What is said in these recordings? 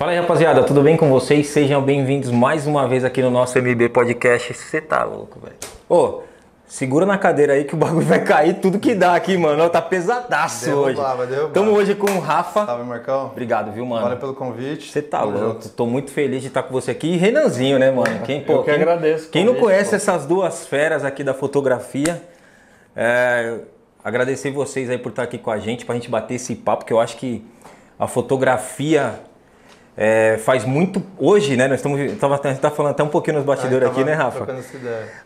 Fala aí, rapaziada, tudo bem com vocês? Sejam bem-vindos mais uma vez aqui no nosso MB Podcast. Você tá louco, velho. Ô, segura na cadeira aí que o bagulho vai cair tudo que dá aqui, mano. Tá pesadaço Derrubar, hoje. vai derrubar. Tamo hoje com o Rafa. Salve, Marcão. Obrigado, viu, mano? Valeu pelo convite. Você tá Tamo louco. junto. Tô muito feliz de estar com você aqui. E Renanzinho, né, mano? Quem, pô, Eu que quem- agradeço Quem não conhece pô. essas duas feras aqui da fotografia, é, agradecer vocês aí por estar aqui com a gente, pra gente bater esse papo, que eu acho que a fotografia é, faz muito. Hoje, né? Nós estamos. Tava, a gente tá falando até um pouquinho nos bastidores Aí, aqui, né, Rafa?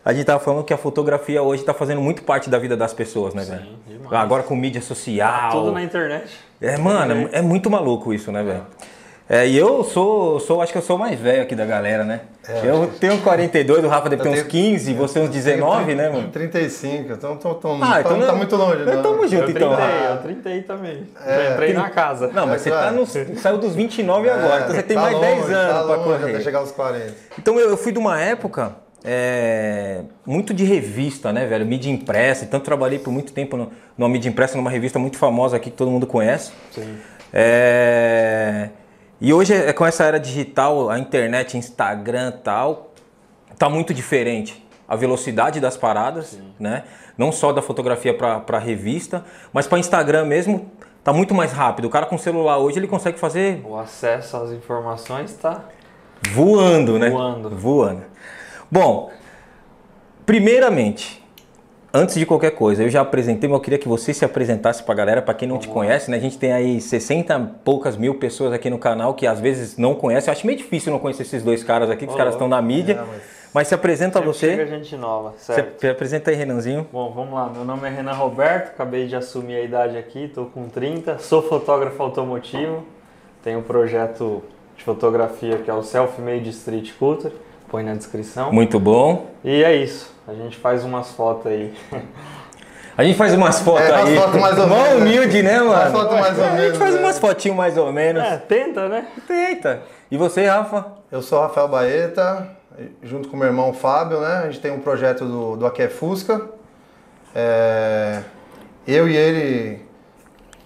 A gente tava falando que a fotografia hoje tá fazendo muito parte da vida das pessoas, né, velho? demais. Agora com mídia social. Tudo na internet. É, mano, é muito maluco isso, né, velho? É, e eu sou, sou, acho que eu sou o mais velho aqui da galera, né? eu tenho 42, o Rafa deve ter É, uns tenho- 15, você uns 19, né, mano? 35, então tão, tão, Ah, então não não- tá muito longe, não. tamo junto, Eu então. trintei, eu trintei também. É, Já entrei na casa. Não, mas você tá no, saiu dos 29 agora, então você tem tá mais longe, 10 anos tá pra longe correr. Até chegar aos 40. Então eu, eu fui de uma época é, muito de revista, né, velho? Mídia impressa. Então trabalhei por muito tempo no- numa mídia impressa, numa revista muito famosa aqui que todo mundo conhece. Sim. É, E hoje é com essa era digital, a internet, Instagram e tal, tá muito diferente. A velocidade das paradas, né? Não só da fotografia para revista, mas para Instagram mesmo, tá muito mais rápido. O cara com celular hoje ele consegue fazer O acesso às informações tá. Voando, né? Voando. Voando. Bom, primeiramente, antes de qualquer coisa, eu já apresentei, mas eu queria que você se apresentasse pra galera, pra quem não te conhece, né? A gente tem aí 60 e poucas mil pessoas aqui no canal que às vezes não conhecem. Eu acho meio difícil não conhecer esses dois caras aqui, que os caras estão na mídia. é, mas- Mas se apresenta Sempre chega você. gente nova, certo? se apresenta aí, Renanzinho. Bom, vamos lá. Meu nome é Renan Roberto, acabei de assumir a idade aqui, tô com 30, sou fotógrafo automotivo, tenho um projeto de fotografia que é o Self-Made Street Culture, põe na descrição. Muito bom. E é isso, a gente faz umas fotos aí. A gente faz umas fotos É, aí. fotos mais ou menos, humilde, né, mano? fotos mais ou A gente menos, faz umas fotinhas mais ou menos. É, tenta, né? Eita. E você, Rafa? Eu sou o Rafael Baeta, junto com meu irmão Fábio, né? A gente tem um projeto do, do Aqui é Fusca. É, eu e ele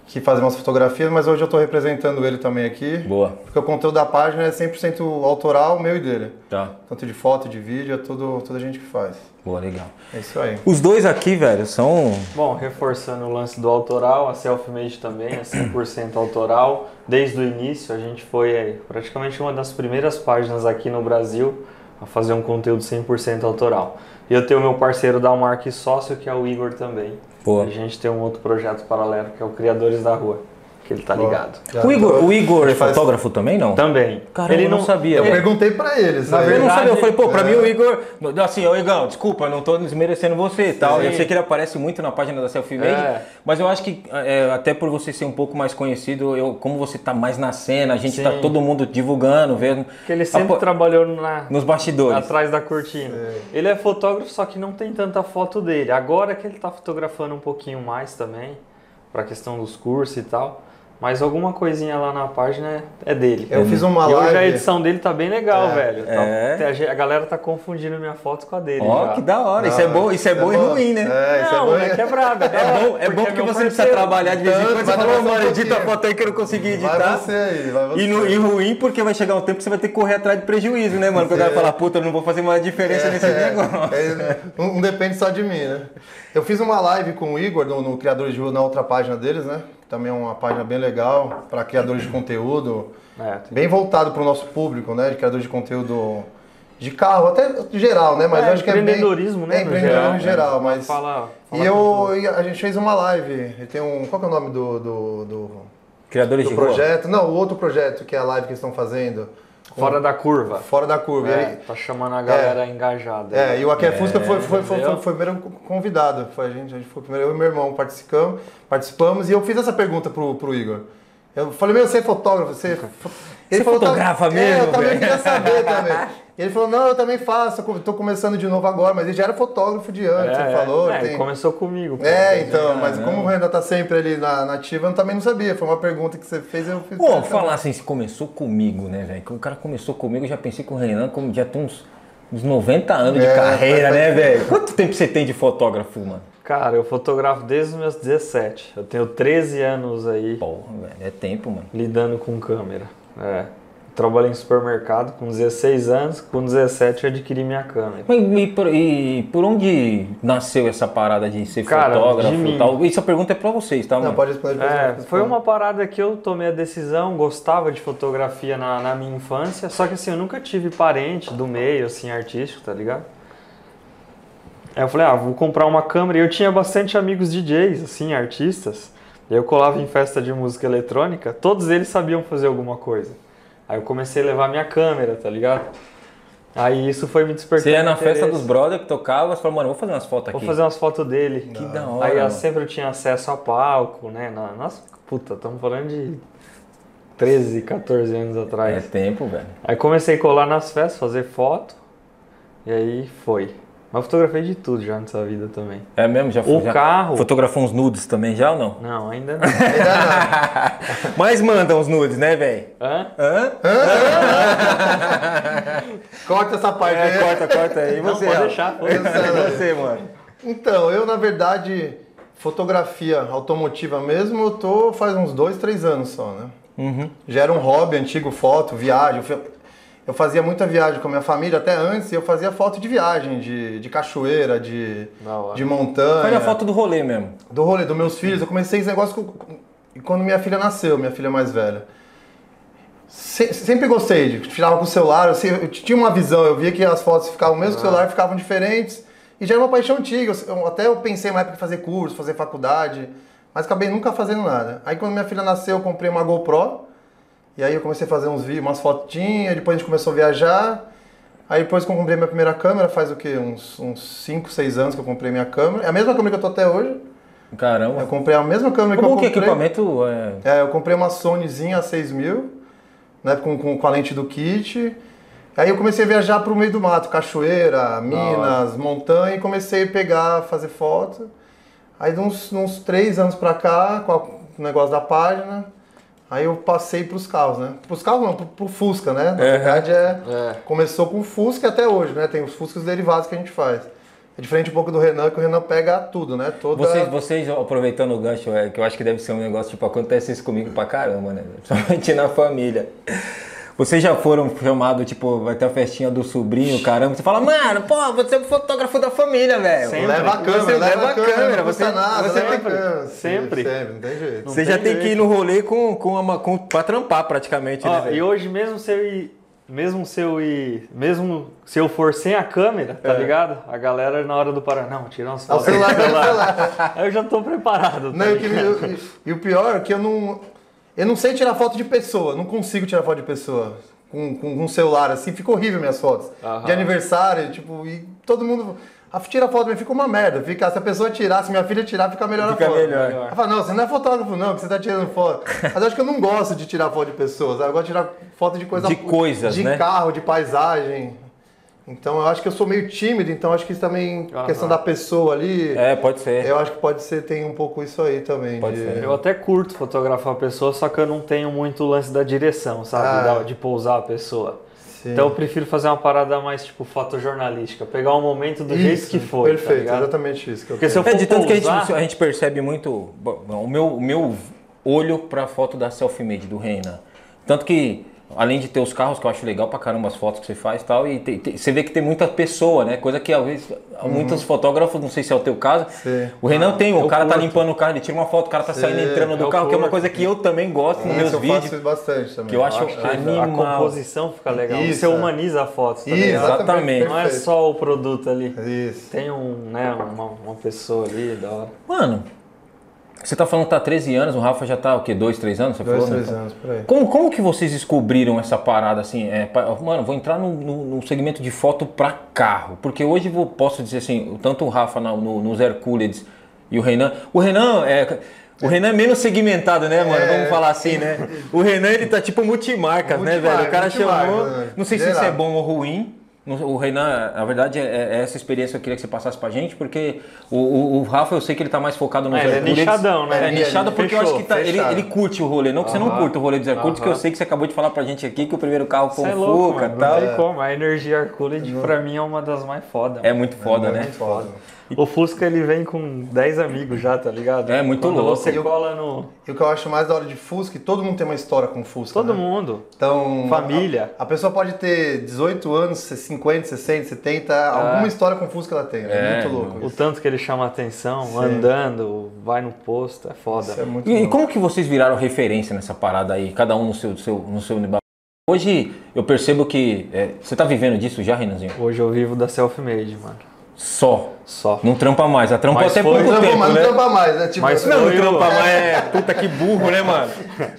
que fazemos fotografias, mas hoje eu estou representando ele também aqui. Boa. Porque o conteúdo da página é 100% autoral, meu e dele. Tá. Tanto de foto, de vídeo, é tudo, tudo a gente que faz. Boa, legal. É isso aí. Os dois aqui, velho, são. Bom, reforçando o lance do autoral, a Selfmade também é 100% autoral. Desde o início, a gente foi é, praticamente uma das primeiras páginas aqui no Brasil a fazer um conteúdo 100% autoral. E eu tenho o meu parceiro da Mark e sócio, que é o Igor também. Boa. A gente tem um outro projeto paralelo, que é o Criadores da Rua, que ele tá ligado. Já O Igor, tô- o Igor é faz- fotógrafo também, não? Também. Caramba, ele eu não sabia. Eu É. perguntei pra eles. Na aí- Eu não verdade, sabia, eu falei, pô, pra é. mim o Igor, assim, ô Igão, desculpa, eu não tô desmerecendo você e tal. Sim. Eu sei que ele aparece muito na página da Selfie Made, É. mas eu acho que é, até por você ser um pouco mais conhecido, eu, como você tá mais na cena, a gente Sim. tá todo mundo divulgando, vendo. Porque ele sempre Apo- trabalhou na, Nos bastidores. atrás da cortina. Ele é fotógrafo, só que não tem tanta foto dele. Agora que ele tá fotografando um pouquinho mais também, pra questão dos cursos e tal. Mas alguma coisinha lá na página é é dele. Eu fiz uma e hoje a live. edição dele tá bem legal, É, velho. Tá- é. a galera tá confundindo minha foto com a dele. Ó, já. que da hora. Isso é bom, isso é bom e ruim, né? É, isso Não, é bom. é quebrado. É bom, é bom porque meu você não precisa trabalhar de vez em quando. Você "Ô, mano, um edita a pouquinho." foto aí que eu não consegui editar. Vai você aí, vai você. E, no- e ruim porque vai chegar um tempo que você vai ter que correr atrás de prejuízo, né, mano? Porque o cara fala, puta, eu não vou fazer mais diferença nesse negócio. É, um, um depende só de mim, né? Eu fiz uma live com o Igor no, no Criadores de Rua, na outra página deles, né? Também é uma página bem legal para criadores de conteúdo, É, bem voltado para o nosso público, né? De criadores de conteúdo de carro, até geral, né? Mas É, acho que é bem... empreendedorismo, né, É empreendedorismo geral, em geral, né? mas... Fala- fala e eu, e a gente fez uma live, e tem um... Qual que é o nome do, do, do, Criadores do de rua. projeto? Não, o outro projeto, que é a live que eles estão fazendo. Fora da curva. Fora da curva. E É, aí- tá chamando a galera engajada. É, e o Aqui é Fusca foi, foi, foi, foi, foi o primeiro convidado. Foi a gente, a gente foi o primeiro, eu e meu irmão participamos, participamos e eu fiz essa pergunta pro, pro Igor. Eu falei, meu, você é fotógrafo? Você, Você falou, fotografa tá- mesmo, É, eu também velho?" queria saber também. E ele falou, não, eu também faço, tô começando de novo agora, mas ele já era fotógrafo de antes, É, ele falou. é, tem- começou comigo. pô. É, então, mas como o Renan tá sempre ali na, na ativa, eu também não sabia. Foi uma pergunta que você fez eu fiz. Bom, falar assim, se começou comigo, né, velho? Que o cara começou comigo, eu já pensei com o Renan, como já tem uns, uns 90 anos de É, carreira, faz- né, velho? Quanto tempo você tem de fotógrafo, mano? Cara, eu fotografo desde os meus 17. Eu tenho 13 anos aí Porra, velho, é tempo, mano. lidando com câmera. É. Trabalhei em supermercado com 16 anos, com 17 eu adquiri minha câmera. Mas e por, e por onde nasceu essa parada de ser Cara, fotógrafo de mim. e tal? Essa pergunta é pra vocês, tá, Não, mano? pode responder. É, foi uma parada que eu tomei a decisão, gostava de fotografia na, na minha infância, só que assim, eu nunca tive parente do meio, assim, artístico, tá ligado? Aí eu falei, ah, vou comprar uma câmera, e eu tinha bastante amigos DJs, assim, artistas, e eu colava em festa de música eletrônica, todos eles sabiam fazer alguma coisa. Aí eu comecei a levar minha câmera, tá ligado? Aí isso foi me despertando Você ia na festa dos brothers que tocava, você falou, mano, vou fazer umas fotos aqui. Vou fazer umas fotos dele. Que da hora. Aí eu sempre tinha acesso a palco, né? Nossa, puta, estamos falando de 13, 14 anos É atrás. tempo, velho. Aí comecei a colar nas festas, fazer foto. E aí foi. Mas fotografei de tudo já nessa vida também. É mesmo? Já, O já carro. Fotografou uns nudes também já ou não? Não, ainda não. Mas manda uns nudes, né, velho? Hã? Hã? Corta essa parte É, aí. corta, corta aí. E Não, você, pode ó? deixar, pode E você, mano? Então, eu na verdade, fotografia automotiva mesmo, eu tô faz uns dois, três anos só, né? Uhum. Já era um hobby antigo, foto, viagem. Eu fi- Eu fazia muita viagem com a minha família, até antes eu fazia foto de viagem, de, de cachoeira, de, de montanha. Faz a foto do rolê mesmo. Do rolê dos meus filhos, eu comecei esse negócio com- quando minha filha nasceu, minha filha mais velha. Se- sempre gostei de tirava com o celular, eu, eu tinha uma visão, eu via que as fotos ficavam, mesmo com o celular, ficavam diferentes. E já era uma paixão antiga. eu- eu- até eu pensei uma época em fazer curso, fazer faculdade, mas acabei nunca fazendo nada. Aí quando minha filha nasceu, eu comprei uma GoPro. E aí eu comecei a fazer uns vídeos, umas fotinhas, depois a gente começou a viajar. Aí depois que eu comprei minha primeira câmera, faz o quê? Uns 5, 6 anos que eu comprei minha câmera. É a mesma câmera que eu tô até hoje. Eu Caramba. comprei a mesma câmera que Como eu que comprei. equipamento é... É, eu comprei uma Sonyzinha a 6000, né, com, com, com a lente do kit. Aí eu comecei a viajar pro meio do mato, cachoeira, minas, montanha, e comecei a pegar, fazer foto. Aí de uns, uns três anos pra cá, com o negócio da página, aí eu passei pros carros, né? Pros carros não, pro, pro Fusca, né? Na verdade é, É. Começou com o Fusca até hoje, né? Tem os Fuscas derivados que a gente faz. É diferente um pouco do Renan, que o Renan pega tudo, né? Toda... Vocês, vocês, aproveitando o gancho, é, que eu acho que deve ser um negócio, tipo, acontece isso comigo pra caramba, né? Principalmente na família. Vocês já foram chamados, tipo, vai ter a festinha do sobrinho, caramba. Você fala, mano, pô, você é o fotógrafo da família, velho. Sempre. Leva a câmera, Você leva, a câmera, não você, custa nada, você, leva sempre- câmera. sempre. Sempre, não tem jeito. você já tem tem que ir jeito. no rolê com, com, uma, com pra trampar praticamente, Ó, né, velho? e hoje mesmo se eu ir, mesmo se eu ir, mesmo se eu for sem a câmera, tá ligado? A galera na hora do parar, não, tirar o fotos. celular, celular. Aí eu já tô preparado. Não, tá e, o que- ligado? e- e o pior é que eu não. Eu não sei tirar foto de pessoa, não consigo tirar foto de pessoa. Com, com um celular assim, fica horrível minhas fotos. Aham. De aniversário, tipo, e todo mundo. A tira foto, mas fica uma merda. Fica, se a pessoa tirar, se minha filha tirar, fica melhor Fica a foto. melhor. Ela fala, não, você não é fotógrafo, não, que você tá tirando foto. Mas eu acho que eu não gosto de tirar foto de pessoas, eu gosto de tirar foto de coisa De coisas, de né? carro, de paisagem. Então eu acho que eu sou meio tímido, então acho que isso também, Aham. questão da pessoa ali. É, pode ser. Eu acho que pode ser, tem um pouco isso aí também. Pode de- ser. Eu até curto fotografar a pessoa, só que eu não tenho muito o lance da direção, sabe? Ah. De pousar a pessoa. Sim. Então eu prefiro fazer uma parada mais tipo fotojornalística, pegar um momento do jeito Isso, que foi. tá Perfeito, ligado? exatamente isso que eu Porque se quero. eu É, de tanto que a gente, pousar- a gente percebe muito. bom, O meu, o meu olho pra foto da selfie-made do Reina. Tanto que, além de ter os carros, que eu acho legal pra caramba as fotos que você faz e tal, e tem- tem- você vê que tem muita pessoa, né? Coisa que às vezes muitos fotógrafos, não sei se é o teu caso. Sim. O Renan tem, o cara tá curto. limpando o carro, ele tira uma foto, o cara tá Sim, saindo entrando do eu carro, que é uma curto. coisa que eu também gosto nos meus eu faço vídeos. isso bastante também. Que eu acho A animal. composição fica legal. Isso, Você é. humaniza a foto, tá Isso? Exatamente. Não é só o produto ali. Isso. Tem um, né, uma, uma pessoa ali, da hora. Mano, você tá falando que tá há 13 anos, o Rafa já tá o quê? 2, 3 anos? Você Dois, falou, né? três anos, por aí. Como, como que vocês descobriram essa parada assim? É, mano, vou entrar no, no- no segmento de foto pra carro. Porque hoje eu posso dizer assim, tanto o Rafa na- no, nos Hercules e o Renan. O Renan é. O Renan é menos segmentado, né, mano? É. Vamos falar assim, né? O Renan, ele tá tipo multimarcas, né, Multimarca, velho? O cara multimarca, chamou. né? Não sei se isso é bom ou ruim. O Renan, na verdade, é, é essa experiência que eu queria que você passasse pra gente, porque o, o- o Rafa, eu sei que ele tá mais focado no É, ele é nichadão, né? É, Ele- nichado porque eu acho fechou, que tá- ele, ele curte o rolê. Não que você não curta o rolê dos Hercules, que eu sei que você acabou de falar pra gente aqui que o primeiro carro foi é um Fuca e tal. Não tem como. A energia Hercules, pra mim, é uma das mais fodas. É muito foda, É né? muito foda. O Fusca ele vem com 10 amigos já, tá ligado? É, muito Quando louco. Você E eu- cola no. E o que eu acho mais da hora de Fusca, é que todo mundo tem uma história com Fusca. Todo né? mundo. Então, Família. A, a pessoa pode ter 18 anos, 50, 60, 70, alguma história com Fusca ela tem. É, É, muito louco. O isso. tanto que ele chama atenção, Sim. andando, vai no posto, é foda. Isso é muito E, e louco. como que vocês viraram referência nessa parada aí, cada um no seu, seu, no seu? Hoje eu percebo que. é, você tá vivendo disso já, Renanzinho? Hoje eu vivo da self-made, mano. Só. Só. Não trampa mais. A trampa Mas até foi- pouco Não, tempo, mas né? não trampa mais, né? Tipo, Mas Não, não trampa mais. É, puta que burro, né, mano?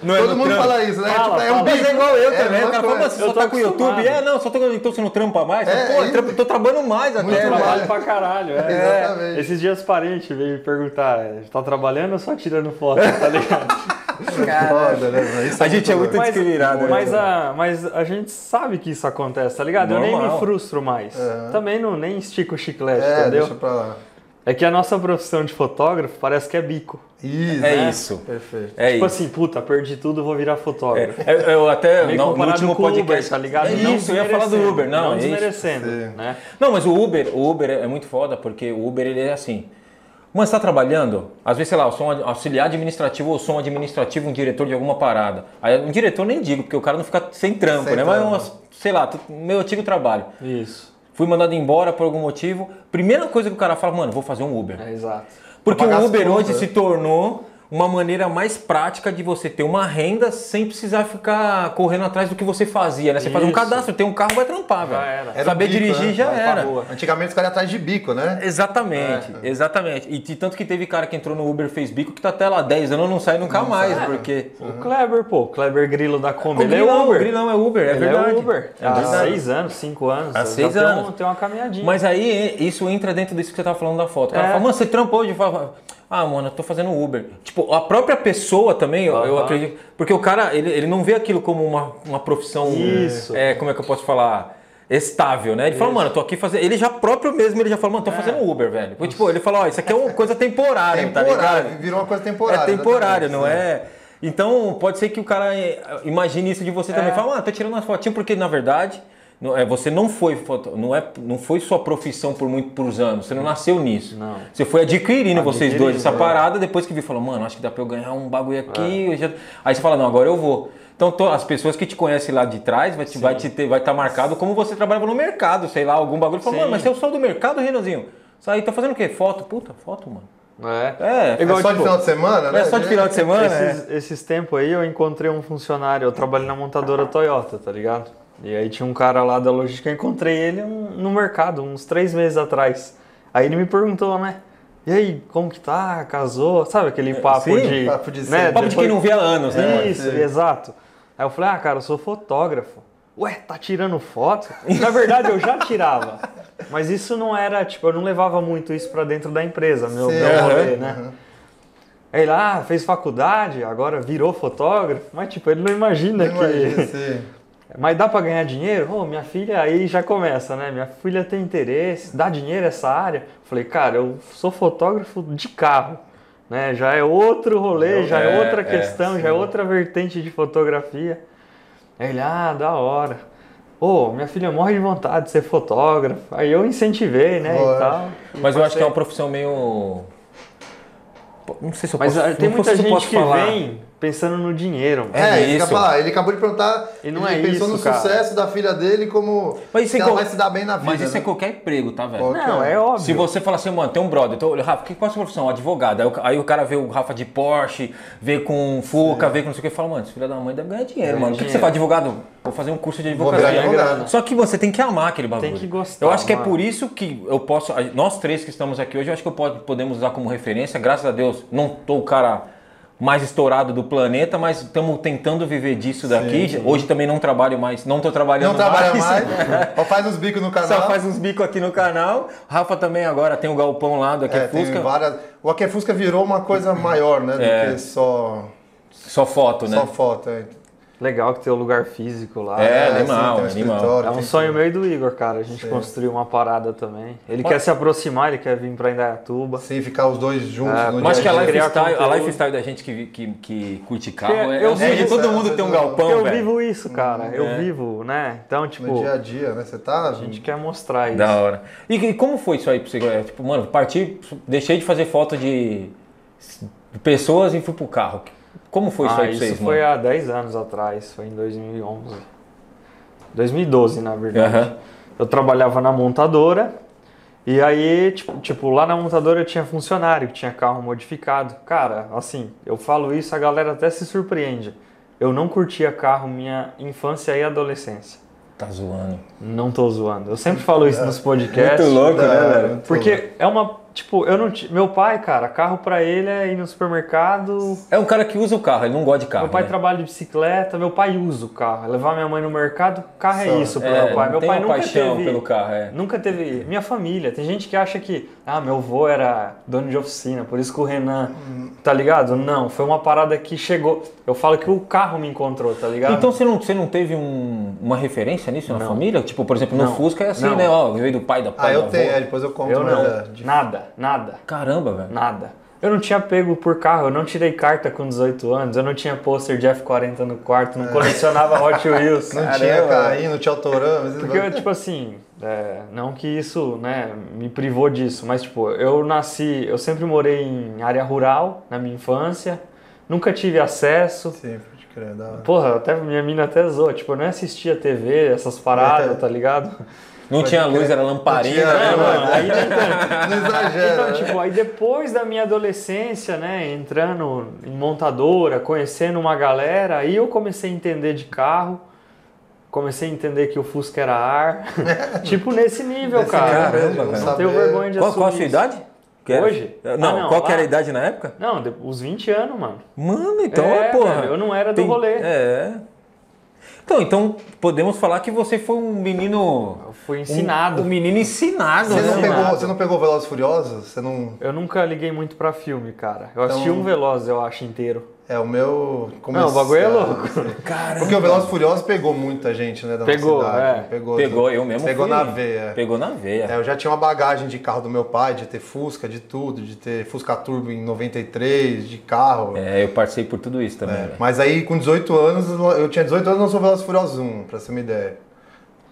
Não todo no mundo trampo. fala isso, né? Fala, tipo, é um fala. Mas bico. é igual eu É, também. o cara fala, mas você Eu só tô tá com o YouTube? É, não, só tô então você não trampa mais? É, Pô, trampo- tô trabalhando mais Muito até. mais. velho. Trabalho pra caralho, é. Exatamente. Esses dias parente veio me perguntar, tá trabalhando ou só tirando foto, tá ligado? Foda, né? Isso A gente é muito discriminado, né? mas, a, mas a gente sabe que isso acontece, tá ligado? Eu nem Normal. me frustro mais. Também não nem estico o chiclete, É, entendeu? deixa pra lá. É que a nossa profissão de fotógrafo parece que é bico. Isso. É né? isso. Perfeito. É tipo isso. assim, puta, perdi tudo, vou virar fotógrafo. É, eu, eu até Meio no, no último podcast. Uber, tá ligado? É Não isso, eu ia falar do Uber. Não, não é desmerecendo, né? Não, mas o Uber, o Uber é muito foda porque o Uber ele é assim. Mano, você tá trabalhando, às vezes, sei lá, eu sou um auxiliar administrativo ou sou um administrativo, um diretor de alguma parada. Aí um diretor nem digo, porque o cara não fica sem trampo, Sem né? Mas, trampo. umas, sei lá, meu antigo trabalho. Isso. Fui mandado embora por algum motivo. Primeira coisa que o cara fala, mano, vou fazer um Uber. É exato. Porque o Uber hoje se tornou uma maneira mais prática de você ter uma renda sem precisar ficar correndo atrás do que você fazia, né? Você faz um Isso. cadastro, tem um carro, vai trampar, velho. era. Era Saber bico, dirigir né? já Vai era. Antigamente os caras iam atrás de bico, né? Exatamente, É. exatamente. E de tanto que teve cara que entrou no Uber fez bico que tá até lá 10 anos não sai nunca mais, sai. porque. O Kleber, pô, o Kleber Grilo da Kombi, ele é Uber. o grilão é Uber, é ele verdade. é Uber. É Há verdade. seis anos, cinco anos. Há já seis tem anos. tem uma caminhadinha. Mas aí isso entra dentro disso que você tava falando da foto. O cara É. fala, mano, você trampou hoje? Ah, mano, eu tô fazendo Uber. Tipo, a própria pessoa também, eu, eu acredito. Porque o cara, ele, ele não vê aquilo como uma, uma profissão. Isso. É, como é que eu posso falar? Estável, né? Ele fala, mano, eu tô aqui fazendo. Ele já próprio mesmo, ele já fala, mano, tô fazendo Uber, velho. Tipo, ele fala, ó, isso aqui é uma coisa temporária, tá Temporário, ligado? virou uma coisa temporária. É temporário, exatamente. não é? Então, pode ser que o cara eh, imagine isso de você também. Fala, ah, tô tirando umas fotinhas porque, na verdade, não- é, você não foi, foto, não, é, não foi sua profissão por muitos anos. Você não nasceu nisso. Não. Você foi adquirindo, vocês dois, essa Adquirindo, é. parada, depois que viu, falou, mano, acho que dá pra eu ganhar um bagulho aqui. eu já- Aí você fala, não, agora eu vou. Então, to- as pessoas que te conhecem lá de trás vai te, vai te ter, vai estar marcado como você trabalhava no mercado, sei lá, algum bagulho. Fala, Sim. mano, mas você é o sol do mercado, Renanzinho? Isso aí tá fazendo o quê? Foto? Puta, foto, mano. É. É, É Igual, só de tipo, final de semana, não né? é só de final de semana, é. Esses, esses tempos aí eu encontrei um funcionário, eu trabalho na montadora Toyota, tá ligado? E aí tinha um cara lá da logística, eu encontrei ele no mercado, uns três meses atrás. Aí ele me perguntou, né? E aí, como que tá? Casou? Sabe aquele papo sim, de. papo de né? Papo de quem não vê há anos, né? Isso, Sim. exato. Aí eu falei, ah, cara, eu sou fotógrafo. Ué, tá tirando foto? Na verdade, eu já tirava. Mas isso não era, tipo, eu não levava muito isso pra dentro da empresa, meu, Sim, meu rolê, aham, né? Aí ele, ah, fez faculdade, agora virou fotógrafo. Mas, tipo, ele não imagina que... Imagina, sim. Mas dá pra ganhar dinheiro? Ô, minha filha, aí já começa, né? Minha filha tem interesse, dá dinheiro essa área? Falei, cara, eu sou fotógrafo de carro, né? Já é outro rolê, já é, É, outra é, questão, já é outra vertente de fotografia. Aí ele, ah, da hora. Ô, minha filha morre de vontade de ser fotógrafo. Aí eu incentivei, né, e tal. Mas eu acho que é uma profissão meio. Não sei se eu Mas posso ah, tem muita eu gente que falar. vem pensando no dinheiro. É É, isso. falar. Ele acabou de perguntar. E não ele é pensou isso, no cara. sucesso da filha dele como Mas isso se é ela qual- vai se dar bem na vida. Mas isso né? é qualquer emprego, tá, velho? Qualquer- Não, é óbvio. Se você fala assim, mano, tem um brother, então, Rafa, que, qual é a sua profissão? Advogado. Aí, o- aí o cara vê o Rafa de Porsche, vê com Fuca, vê com não sei o que, e fala, mano, esse filho da mãe deve ganhar dinheiro, Ganha mano. O que, que você faz? Advogado? Vou fazer um curso de advocacia. Só que você tem que amar aquele bagulho. Tem que gostar, Eu acho que é mano. por isso que eu posso. Nós três que estamos aqui hoje, eu acho que eu pode- podemos usar como referência. Graças a Deus, não tô o cara mais estourado do planeta, mas estamos tentando viver disso daqui. Hoje também não trabalho mais, não tô trabalhando Não trabalha mais. mais. Só faz uns bicos no canal. Só faz uns bicos aqui no canal. Rafa também agora tem o galpão lá do Aqui É, várias. O Aqui é Fusca virou uma coisa maior, né? Do É. que só, Só foto, né? só foto. é. Legal que tem o lugar físico lá. É, sim, animal, tem um animal. É um tem sonho meu e do Igor, cara. A gente Sim. construiu uma parada também. Ele Mas- quer se aproximar, ele quer vir pra Indaiatuba. Sim, ficar os dois juntos É, no Mas dia que a lifestyle, a lifestyle da gente que, que, que curte carro é, eu é o sonho de vivo- todo mundo ter um eu- galpão, eu velho. vivo isso, cara. Eu É. vivo, né? Então, tipo, No dia a dia, né? Você tá. a gente quer mostrar isso. Da hora. E, e como foi isso aí pra você? É, Tipo, mano, parti, deixei de fazer foto de, de pessoas e fui pro carro. Como foi isso ah, aí pra isso vocês, foi mano? há 10 anos atrás, foi em 2011. 2012, na verdade. Aham. Eu trabalhava na montadora e aí, tipo, tipo, lá na montadora eu tinha funcionário que tinha carro modificado. Cara, assim, eu falo isso, a galera até se surpreende. Eu não curtia carro minha infância e adolescência. Tá zoando. Não tô zoando. Eu sempre falo isso nos podcasts. Muito louco, né, É, velho? muito louco. Porque é uma. Tipo, eu não. ti- Meu pai, cara, carro pra ele é ir no supermercado. É um cara que usa o carro, ele não gosta de carro. Meu pai né? trabalha de bicicleta, meu pai usa o carro. É Levar minha mãe no mercado, carro é Só. isso pro É, meu pai. Meu tem pai uma nunca paixão teve. pelo carro, é. Nunca teve. Minha família, tem gente que acha que, ah, meu avô era dono de oficina, por isso que o Renan. Tá ligado? Não, foi uma parada que chegou. Eu falo que o carro me encontrou, tá ligado? Então você não, você não teve um- uma referência nisso na Não. família? Tipo, por exemplo, no Não. Fusca é assim, Não. né? Ó, veio do pai, da pai, Ah, eu tenho, é, depois eu conto, eu não. é. Nada, nada. Caramba, velho. Nada. Eu não tinha pego por carro, eu não tirei carta com 18 anos, eu não tinha pôster de F40 no quarto, não colecionava Hot Wheels. Não Caramba. tinha carrinho, não tinha autorama. Porque, bagulho. tipo assim, é, não que isso, né, me privou disso, mas, tipo, eu nasci, eu sempre morei em área rural na minha infância, nunca tive acesso. Sim, pode crer, da hora. Porra, até minha mina até zoou, tipo, eu não assistia TV, essas paradas, É. tá ligado? Não tinha luz, era lamparina. Não tinha, né, é, aí. Não exagera. Então, né? tipo, aí depois da minha adolescência, né, entrando em montadora, conhecendo uma galera, aí eu comecei a entender de carro, comecei a entender que o Fusca era ar, tipo nesse nível, Nesse cara. nível, não velho. tenho Saber- vergonha de Qual, qual a assumir sua idade? Que era? Hoje? Não, Ah, não, qual que era a idade na época? Não, de- os 20 anos, mano. Mano, então, É, porra. velho, eu não era do tem- rolê. É. Então, então, podemos falar que você foi um menino. Eu fui ensinado. Um, um menino ensinado, Você né? não, Ensinado. pegou, você não pegou Velozes e Furiosos? Você não... Eu nunca liguei muito pra filme, cara. Eu assisti Então- um Veloz, eu acho, inteiro. É, o meu... Não, o bagulho é louco. Caramba. Porque o Velozes Furiosos pegou muita gente, né, da Pegou, nossa cidade. é. Pegou, Pegou, eu mesmo Pegou fui- na veia. Pegou na veia. É, eu já tinha uma bagagem de carro do meu pai, de ter Fusca, de tudo, de ter Fusca Turbo em 93, de carro. É, eu passei por tudo isso também. É. Mas aí com 18 anos, eu tinha 18 anos e lançou Velozes e Furiosos 1, pra você ter uma ideia.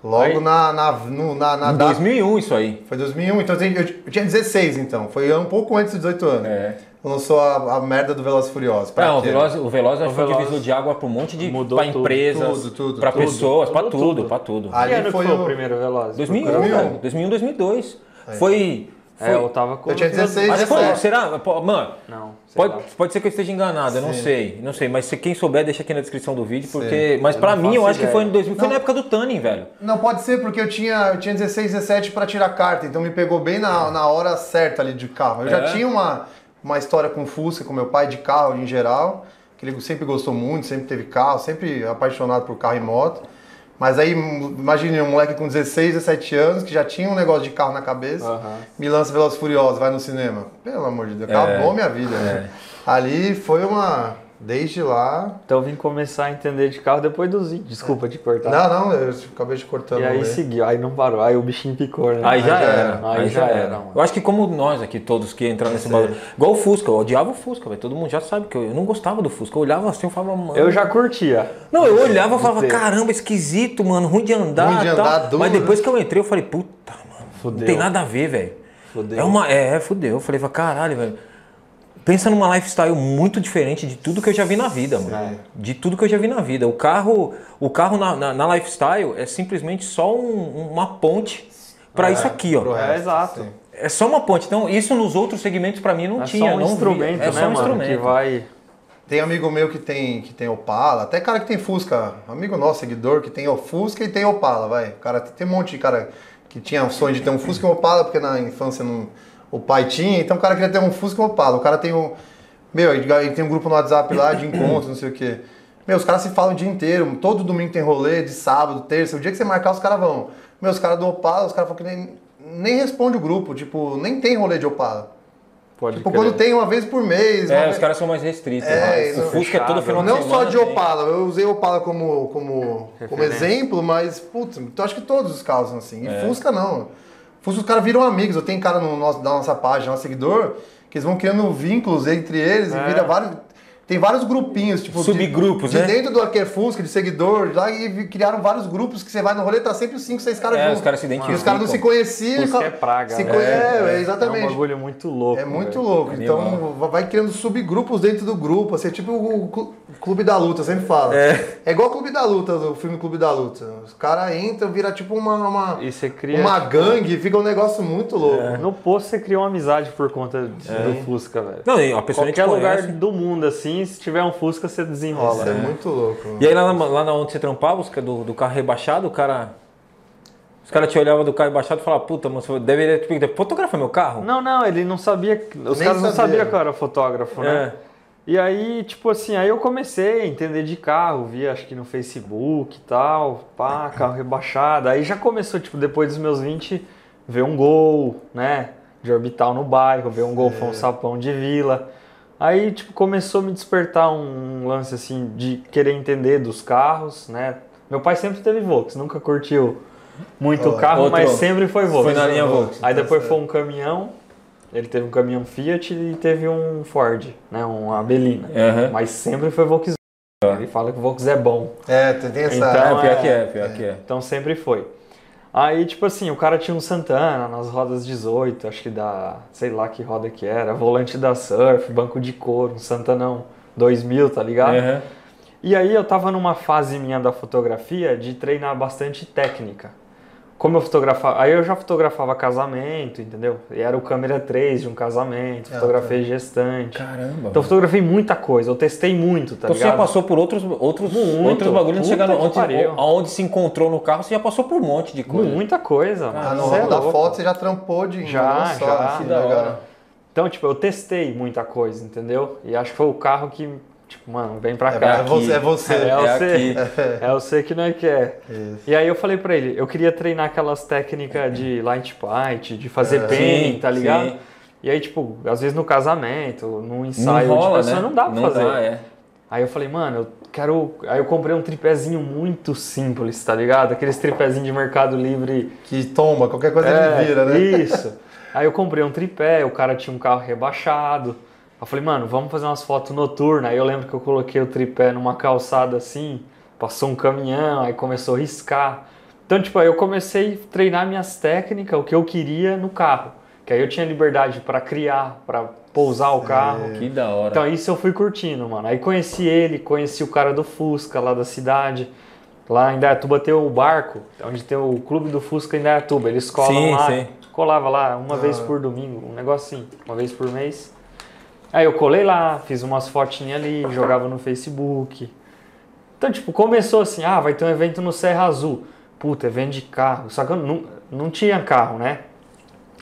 Logo Aí- na, na, no- na, na Em data- 2001 isso aí. Foi 2001, então eu tinha- eu tinha 16 então. Foi um pouco antes dos 18 anos. É. Lançou a, a merda do Velozes e Furiosos. Pra Não, o? Veloz, o Veloz acho que foi Veloz divisor de água para um monte de Mudou pra tudo, empresas, tudo, tudo, para tudo. pessoas, para tudo, tudo. para tudo. Ali que ano foi foi o- o primeiro Veloz? 2001, 2001. velho. 2001, 2002. Foi, foi É, eu tava com... Eu tinha 16, Mas foi, 17. será? Mano, Não, pode, lá. pode ser que eu esteja enganado, eu não Sim. sei, não sei, mas se quem souber deixa aqui na descrição do vídeo, porque, mas Eu pra não mim eu acho que foi em ideia. 2000, foi Não. na época do Tanning, velho. Não, pode ser porque eu tinha, eu tinha 16, 17 pra tirar carta, então me pegou bem na, na hora certa ali de carro. Eu É? já tinha uma, uma história com Fusca, com meu pai de carro em geral, que ele sempre gostou muito, sempre teve carro, sempre apaixonado por carro e moto. Mas aí, imagine um moleque com 16, 17 anos, que já tinha um negócio de carro na cabeça, Aham. me lança Velozes Furiosos, vai no cinema. Pelo amor de Deus, acabou minha vida. né? Ali foi uma... Desde lá... Então eu vim começar a entender de carro depois dos vídeos. Desculpa te cortar. Não, não, eu acabei de cortando. e aí né? seguiu, aí não parou, aí o bichinho picou, né? Aí já já era, era. aí já era. mano. Eu acho que como nós aqui todos que entraram nesse bagulho, igual o Fusca, eu odiava o Fusca, velho. Todo mundo já sabe que eu, eu não gostava do Fusca. Eu olhava assim, eu falava, mano. Eu já curtia. Não, eu olhava e falava, caramba, esquisito, mano, ruim de andar. Ruim de e tal. andar, duro, Mas depois né? que eu entrei, eu falei, puta, mano, Fudeu. não tem nada a ver, velho. Fudeu. É uma. É, é, fudeu. Eu falei, caralho, velho. Pensa numa lifestyle muito diferente de tudo que eu já vi na vida, mano. É. De tudo que eu já vi na vida. O carro, o carro na, na, na lifestyle é simplesmente só um- uma ponte pra isso aqui, ó. É, exato. sim. É só uma ponte. Então, isso nos outros segmentos pra mim não É tinha. só um não instrumento, é né, só um mano? instrumento. Que vai. Tem amigo meu que tem, que tem Opala, até cara que tem Fusca, amigo nosso, seguidor, que tem o Fusca e tem Opala, vai. Cara tem um monte de cara que tinha o sonho de ter um Fusca e um Opala, porque na infância não, o pai tinha, então o cara queria ter um Fusca e um Opala. O cara tem o. Meu, ele tem um grupo no WhatsApp lá de encontros, não sei o quê. Meu, os caras se falam o dia inteiro, todo domingo tem rolê, de sábado, terça, o dia que você marcar, os caras vão. Meu, os caras do Opala, os caras falam que nem, nem responde o grupo, tipo, nem tem rolê de Opala. Pode Tipo, crer. quando tem uma vez por mês. É, vez- os caras são mais restritos. É, né? o Fusca é todo final de Não semana. só de Opala, eu usei Opala como, como, como exemplo, mas, putz, eu acho que todos os carros são assim. E É. Fusca não. Fusca os caras viram amigos. Eu tenho cara no nosso, da nossa página, nosso seguidor, que eles vão criando vínculos entre eles É. e vira vários. Tem vários grupinhos, tipo. de- Subgrupos, de, né? dentro do Arquer Fusca, de seguidor, lá e criaram vários grupos que você vai no rolê, tá sempre os 5, 6 caras É, juntos. os caras se E identificam. os caras não se conheciam. E- é praga, Se né? conhe- é, É, é, É um exatamente. bagulho muito louco. É muito velho. louco. Animal. Então vai criando subgrupos dentro do grupo, assim, é tipo o Clube da Luta, sempre falo. É. É igual o Clube da Luta, o filme Clube da Luta. Os caras entram, vira tipo uma, uma, E cria. uma gangue, fica um negócio muito louco. É. No posto você cria uma amizade por conta do Fusca, velho. Não, e a pessoa Qualquer lugar do mundo, assim, se tiver um Fusca, você desenrola. Isso é muito louco. E aí lá, na- lá onde você trampava, os do, do carro rebaixado, o cara. Os caras te olhavam do carro rebaixado e falavam, puta, mas você deveria tipo, fotografa meu carro? Não, não, ele não sabia. Os Nem caras não sabia. sabiam que eu era fotógrafo, né? É. E aí, tipo assim, aí eu comecei a entender de carro, via acho que no Facebook e tal, pá, carro rebaixado. Aí já começou, tipo, depois dos meus 20, ver um gol, né? De orbital no bairro, ver um golfão sapão de vila. Aí, tipo, começou a me despertar um lance, assim, de querer entender dos carros, né? Meu pai sempre teve Volks, nunca curtiu muito Ó, carro, mas sempre foi Volks. Foi na linha Volks. Aí Tá depois foi um caminhão, ele teve um caminhão Fiat e teve um Ford, né? Uma Belina. Aham. Mas sempre foi Volkswagen. Ele fala que o Volks é bom. É, tem, tem essa. É, Então, pior é- que é, pior que é. Então sempre foi. Aí, tipo assim, o cara tinha um Santana nas rodas 18, acho que da, sei lá que roda que era, volante da Surf, banco de couro, um Santanão 2000, tá ligado? Aham. E aí eu tava numa fase minha da fotografia de treinar bastante técnica. Como eu fotografava, aí eu já fotografava casamento, entendeu? E era o câmera 3 de um casamento, É, fotografei gestante. Caramba. Então eu fotografei muita coisa, eu testei muito, tá Então você já ligado? passou por outros, outros, Muito. outros bagulhos antes de Puta chegar onde, aonde se encontrou no carro, você já passou por um monte de coisa. Muita coisa, Ah, mano. no é ramo da louco. foto você já trampou de Já, só, já. assim, hora. Então, tipo, eu testei muita coisa, entendeu? E acho que foi o carro que, tipo, mano, vem pra É, cá. é você, é você. É, É você. aqui. É você que não é quer. Isso. E aí eu falei pra ele, eu queria treinar aquelas técnicas de light bite, de fazer É. pen, Sim, tá ligado? sim. E aí, tipo, às vezes no casamento, num Não ensaio rola, de pessoa, né? não dá pra fazer. dá, é. Aí eu falei, mano, eu quero. Aí eu comprei um tripézinho muito simples, tá ligado? Aqueles tripézinhos de Mercado Livre. Que tomba, qualquer coisa É, ele vira, né? Isso. Aí eu comprei um tripé, o cara tinha um carro rebaixado. Eu falei, mano, vamos fazer umas fotos noturnas. Aí eu lembro que eu coloquei o tripé numa calçada assim, passou um caminhão, aí começou a riscar. Então, tipo, aí eu comecei a treinar minhas técnicas, o que eu queria no carro. Que aí eu tinha liberdade pra criar, pra pousar o carro. Que da hora. Então isso eu fui curtindo, mano. Aí conheci ele, conheci o cara do Fusca lá da cidade. Lá em Dayatuba tem o barco, onde tem o clube do Fusca em Dayatuba. Eles colam Sim, lá, sim. colava lá uma Ah. vez por domingo, um negócio assim, uma vez por mês. Aí eu colei lá, fiz umas fotinhas ali, jogava no Facebook. Então, tipo, começou assim, ah, vai ter um evento no Serra Azul. Puta, evento de carro. Só que eu não, não tinha carro, né?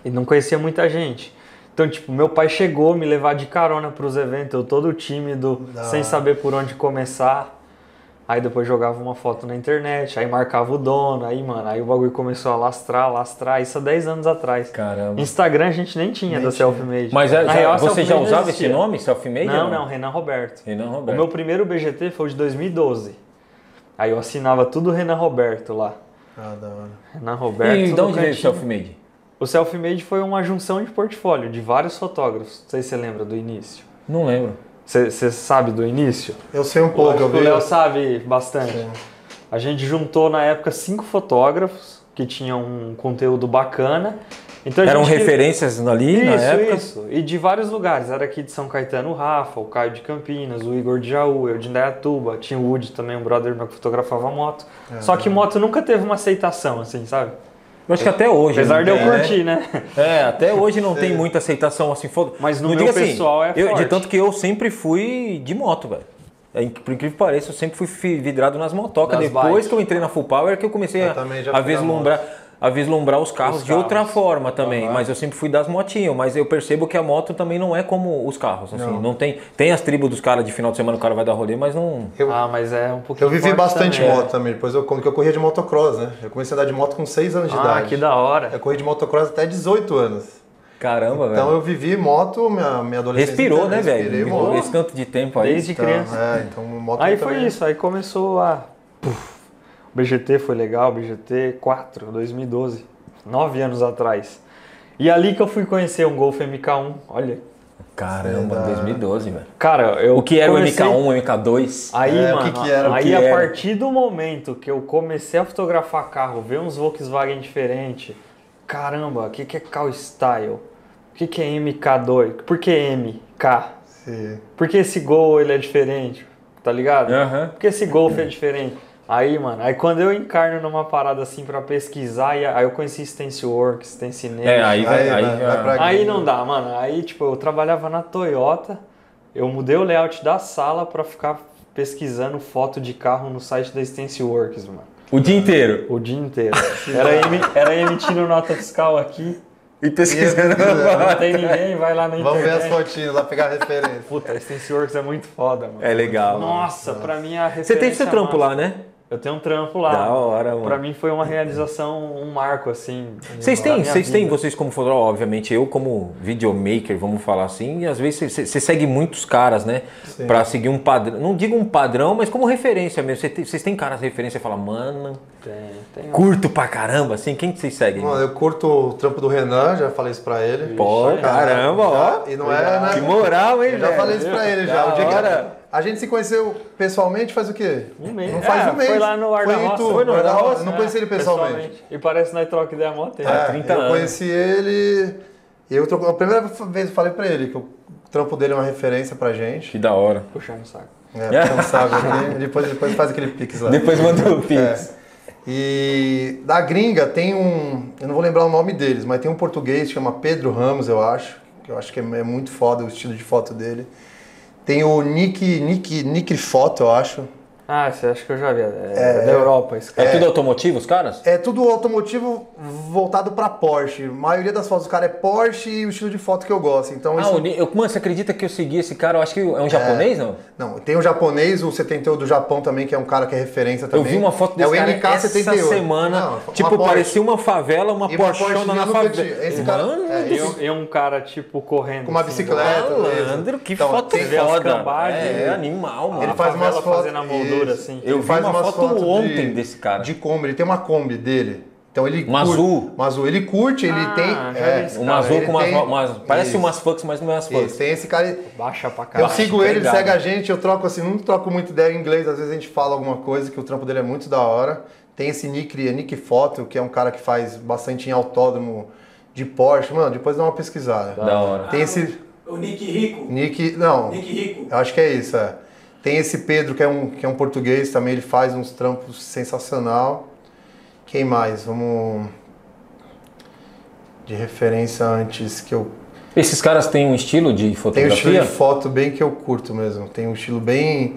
E não conhecia muita gente. Então, tipo, meu pai chegou me levar de carona pros eventos, eu todo tímido, Da sem saber por onde começar. Aí depois jogava uma foto na internet, aí marcava o dono, aí, mano, aí o bagulho começou a lastrar, lastrar, isso há 10 anos atrás. Caramba. Instagram a gente nem tinha Nem da. Selfmade. Mas é, já- real, você já usava esse nome, Selfmade? Não, não, Renan Roberto. Renan O Roberto. meu primeiro BGT foi o de 2012. Aí eu assinava tudo Renan Roberto lá. Ah, da hora. Renan Roberto. E de onde veio o. Selfmade? O Selfmade foi uma junção de portfólio de vários fotógrafos. Não sei se você lembra do início. Não lembro. Você sabe do início? Eu sei um pouco, Acho eu que o. Léo sabe bastante. Sim. A gente juntou na época cinco fotógrafos que tinham um conteúdo bacana. Então Eram gente- referências ali na Isso, época? isso. E de vários lugares. Era aqui de São Caetano o Rafa, o Caio de Campinas, o Igor de Jaú, eu de Indaiatuba. Tinha o Woody também, um brother meu que fotografava moto. Só que moto nunca teve uma aceitação, assim, sabe? Eu acho que até hoje. Apesar de eu tem, né? curtir, né? É, até hoje não tem muita aceitação assim. foda- Mas no não meu diga assim, pessoal é eu- De forte. tanto que eu sempre fui de moto, velho. É, Por incrível que pareça, eu sempre fui vidrado nas motocas. Depois bikes. que eu entrei na Full Power, que eu comecei Eu a, a vislumbrar, a vislumbrar os carros Os de outra carros. forma também. Aham. Mas eu sempre fui das motinhas. Mas eu percebo que a moto também não é como os carros. Assim, não. Não. tem, tem as tribos dos caras de final de semana, o cara vai dar rolê, mas não. Eu, Ah, mas é um pouquinho eu vivi bastante também. moto também. Depois eu, quando que eu corria de motocross, né? Eu comecei a andar de moto com 6 anos de Ah, idade. que da hora. Eu corri de motocross até 18 anos. Caramba, Então velho. eu vivi moto, minha, minha adolescência. Respirou, inteira, né, respirei velho? moto. Esse tanto de tempo aí. Desde Então, criança. é, então moto Aí também- foi isso, aí começou a. Puf, o BGT foi legal, BGT 4, 2012, nove anos atrás. E ali que eu fui conhecer um Golf MK1, olha. Caramba, Sim, da- 2012, velho. Cara, eu. O que era comecei- o MK1, o MK2? Aí, É, o mano, que que era, o aí que a era? partir do momento que eu comecei a fotografar carro, ver uns Volkswagen diferentes, caramba, o que, que é Cal Style? O que, que é MK2? Por que MK? Sim. Por que esse Gol ele é diferente? Tá ligado? Aham. Por que esse Golf é diferente? Aí, mano, aí quando eu encarno numa parada assim pra pesquisar, aí eu conheci Stencilworks, Stencilnation. É, aí vai. Aí, Aí, vai- pra- Aí não dá, mano. Aí, tipo, eu trabalhava na Toyota, eu mudei o layout da sala pra ficar pesquisando foto de carro no site da Stencilworks, mano. O dia inteiro. O dia inteiro. Era, era emitindo nota fiscal aqui, E pesquisando. não tem ninguém, vai lá na Vamos ver as internet. fotinhas lá pegar a referência. Puta, a Stencilworks é muito foda, mano. É legal. Nossa, pra mim a referência Você tem seu trampo lá, né? Eu tenho um trampo lá. Da hora, mano. Pra mim foi uma realização, um marco, assim. Vocês têm, vocês têm, vocês como fotógrafo, obviamente, eu como videomaker, vamos falar assim, e às vezes você, segue muitos caras, né? Sim. Pra seguir um padrão, não digo um padrão, mas como referência mesmo. Vocês têm caras de referência e fala, mano, Tem, tem. curto pra caramba, assim, quem que vocês seguem? Mano, eu curto o trampo do Renan, já falei isso pra ele. Pô, caramba, ó. Já- E não é, né? Que moral, hein, Eu já velho? falei isso pra ele já. Da O dia que hora. A gente se conheceu pessoalmente faz o quê? Um mês. Não faz É, um mês. Foi lá no Ar Foi Foi no Ar Ar da da Roça. Não é, conheci ele pessoalmente. E parece que nós troca ideia há tempo. É, 30 eu anos. conheci ele. Eu troco, a primeira vez eu falei pra ele que o trampo dele é uma referência pra gente. Que da hora. Puxando o saco. É, puxa um saco aqui, depois, depois faz aquele pix lá. Depois manda o Pix. É. E da gringa tem um. Eu não vou lembrar o nome deles, mas tem um português que chama Pedro Ramos, eu acho. Que eu acho que é é muito foda o estilo de foto dele. Tem o Nick. Nick, Nick Foto, eu acho. Ah, você acha que eu já vi. É, da Europa, esse É, cara. tudo automotivo, os caras? É tudo automotivo voltado pra Porsche. A maioria das fotos do cara é Porsche e o estilo de foto que eu gosto. Então, Ah, isso- eu, mano, você acredita que eu segui esse cara? Eu acho que é um japonês, não? Não, tem o japonês, o 78 do Japão também, que é um cara que é referência Eu também. vi uma foto é desse o cara MK78. essa semana. Não, tipo, Porsche. parecia uma favela, uma E Porschona Porschezinha na favela. Esse cara- Mano, é, E, um- e um cara, tipo, correndo. Com uma assim, bicicleta. malandro, que Então, foto tem- vê as foda. É, né? animal, mano. Ele faz favela umas fotos- fazendo a moldura, Isso. assim. Eu vi faz uma foto fotos ontem desse cara. De Kombi, ele tem uma Kombi dele. Então ele Uma curte- azul. Uma azul. Ele curte, ele Ah, tem. É, Uma cara, azul ele com umas, tem- umas- Parece Isso. umas fucks, mas não é umas Isso, fucks. tem esse cara. Baixa pra Eu caralho. sigo ele, ele segue a gente, eu troco assim, não troco muito ideia em inglês, às vezes a gente fala alguma coisa que o trampo dele é muito da hora. Tem esse Nick, Nick Foto, que é um cara que faz bastante em autódromo de Porsche. Mano, depois dá uma pesquisada. Da hora. Tem esse O Nick Rico. Nick, não, Nick Rico. eu acho que é isso, é. Tem esse Pedro, que é um, que é um português também, ele faz uns trampos sensacional. Quem mais? Vamos... De referência antes que eu Esses caras têm um estilo de Tem um fotografia? estilo de foto bem que eu curto mesmo. Tem um estilo bem.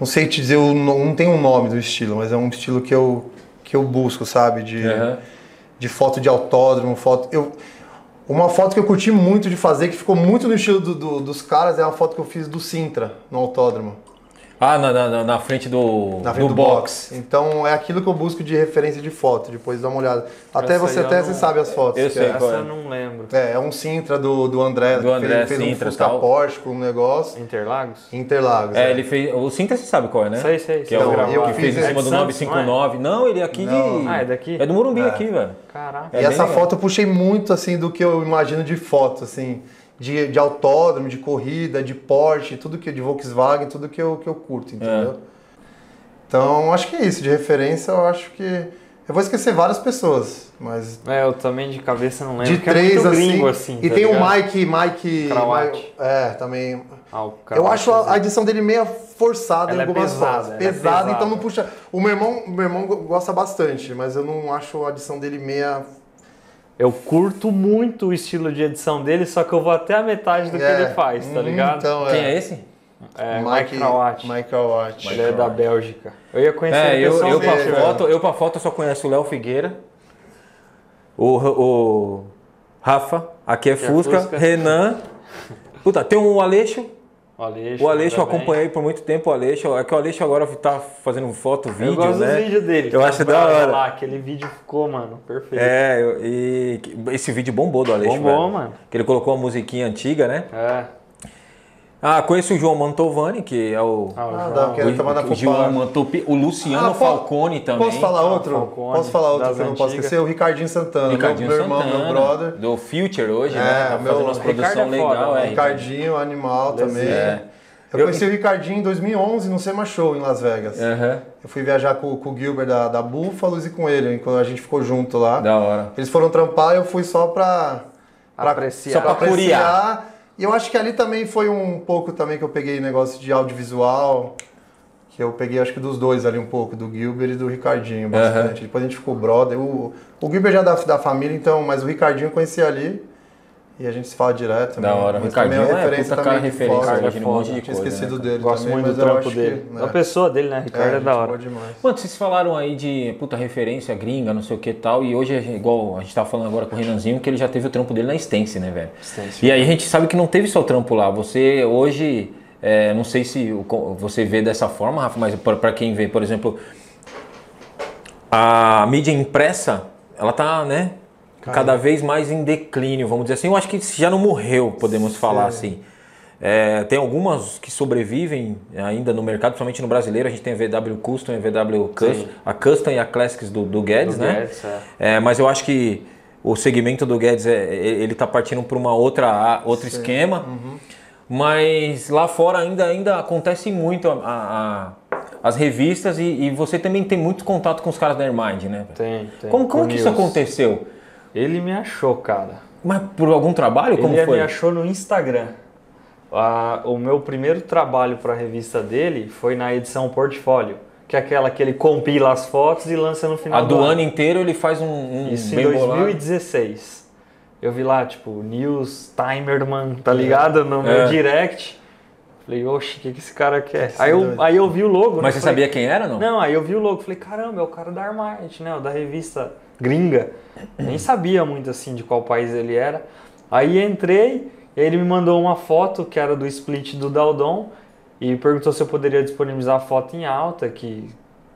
Não sei te dizer, não tem um nome do estilo, mas é um estilo que eu, que eu busco, sabe? De, Aham. de foto de autódromo, foto. Eu, uma foto que eu curti muito de fazer, que ficou muito no estilo do- do- dos caras, é uma foto que eu fiz do Sintra, no autódromo. Ah, na, na, na frente do, Na frente do, do, box. box. Então é aquilo que eu busco de referência de foto, depois dá uma olhada. Até Essa você até não- você sabe as fotos. Eu sei é. qual Essa é. eu não lembro. É, é um Sintra do, do André, Do André fez, fez Sintra, um Fusca tal. Porsche com um negócio. Interlagos? Interlagos. É, ele fez. O Sintra você sabe qual é, né? Sei, sei, Que sei. é o Não, eu que fez fiz em cima do Santos, 959. Não, ele é aqui Não. de. Ah, é daqui? É do Morumbi É. aqui, velho. Caraca. É e essa legal. foto eu puxei muito assim do que eu imagino de foto, assim, de, de autódromo, de corrida, de Porsche, tudo que de Volkswagen, tudo que eu, que eu curto, entendeu? É. Então, acho que é isso, de referência, eu acho que eu vou esquecer várias pessoas, mas É, eu também de cabeça não lembro. de porque três é muito assim, assim. e tá tem o ligado? Mike, Mike, Krawat. Mike- é, também. Ah, o eu acho a, a assim. edição dele meio forçada Ela em é algumas pesada, fotos. ela é Pesada, pesada. então não puxa. O meu irmão, o meu irmão gosta bastante, mas eu não acho a edição dele meia Eu curto muito o estilo de edição dele, só que eu vou até a metade do que É, ele faz, tá uhum, ligado? Então, Quem é esse? É, Mike Krawat. Mike Krawat. Ele é da Bélgica. Eu ia conhecer É, ele eu, eu, pra foto, eu pra foto só conheço o Léo Figueira, o, o Rafa, aqui é Fusca, Fusca. Renan. Puta, tem um Aleixo, O Aleixo. O Aleixo eu acompanhei por muito tempo o Aleixo. É que o Aleixo agora tá fazendo foto, vídeo, Eu gosto né? dos vídeos dele. Eu acho da hora. Lá, aquele vídeo ficou, mano, perfeito. É, e esse vídeo bombou do Aleixo, Bombou, velho. mano. Que ele colocou uma musiquinha antiga, né? É. Ah, conheço o João Mantovani, que é o... Ah, o Ah, João. dá, porque ele tá mandando o João. Mantopi, o Luciano Ah, Falcone também. Posso falar outro? Falcone, posso falar outro que eu não posso esquecer? O Ricardinho Santana, Ricardinho meu, meu irmão, Santana, meu brother. Do Future hoje, É, né? Tá meu- fazendo umas produção é legal, né? é. Ricardinho, animal também. É. Eu conheci o Ricardinho em 2011 no Sema Show em Las Vegas. Aham, Eu fui viajar com, com o Gilbert da, da Búfalos e com ele, quando a gente ficou junto lá. da hora. Eles foram trampar e eu fui só pra, pra Apreciar. Só pra Pra apreciar. E eu acho que ali também foi um pouco também que eu peguei negócio de audiovisual. Que eu peguei acho que dos dois ali um pouco, do Gilbert e do Ricardinho, bastante. Depois a gente ficou brother. O, o Gilbert já é da, da família, então, mas o Ricardinho eu conheci ali. E a gente se fala direto também. Da hora. O Mas Ricardinho também é referência puta cara referência hoje em um monte de Tinha coisa, esquecido né, dele Gosto também, muito do trampo dele. que, Da né, pessoa dele, né? Ricardo é, gente da hora. Mano, vocês falaram aí de puta referência gringa, não sei o que e tal, e hoje, é igual a gente tava falando agora com o Renanzinho, que ele já teve o trampo dele na Stance, né, velho? Stance. E aí a gente sabe que não teve só o trampo lá. Você hoje, é, não sei se você vê dessa forma, Rafa, mas pra quem vê, por exemplo, a mídia impressa, ela tá, né, cada vez mais em declínio, vamos dizer assim. Eu acho que já não morreu, podemos falar assim. É, tem algumas que sobrevivem ainda no mercado, principalmente no brasileiro. A gente tem a VW Custom e a VW Custom, a Custom e a Classics do, do Guedes, Do né? Guedes, é. É, mas eu acho que o segmento do Guedes é, ele está partindo para uma outra outro esquema. Mas lá fora ainda ainda acontece muito a- a- as revistas e, e você também tem muito contato com os caras da Airmind, né? Tem, tem. Como, como Com que isso aconteceu? Ele me achou, cara. Mas por algum trabalho? Como ele foi? me achou no Instagram. Ah, o meu primeiro trabalho para a revista dele foi na edição Portfólio, que é aquela que ele compila as fotos e lança no final A do ano inteiro ele faz um, um Isso em bem bolado. 2016. Eu vi lá, tipo, News Timerman, tá ligado? No meu É. direct. Falei, oxe, o que, que esse cara quer? Aí eu, aí eu vi o logo. né? Mas você Falei, sabia quem era, não? Não, aí eu vi o logo. Falei, caramba, é o cara da Armite, né? O da revista gringa. Nem sabia muito assim de qual país ele era. Aí entrei, ele me mandou uma foto que era do split do Daldon e perguntou se eu poderia disponibilizar a foto em alta, que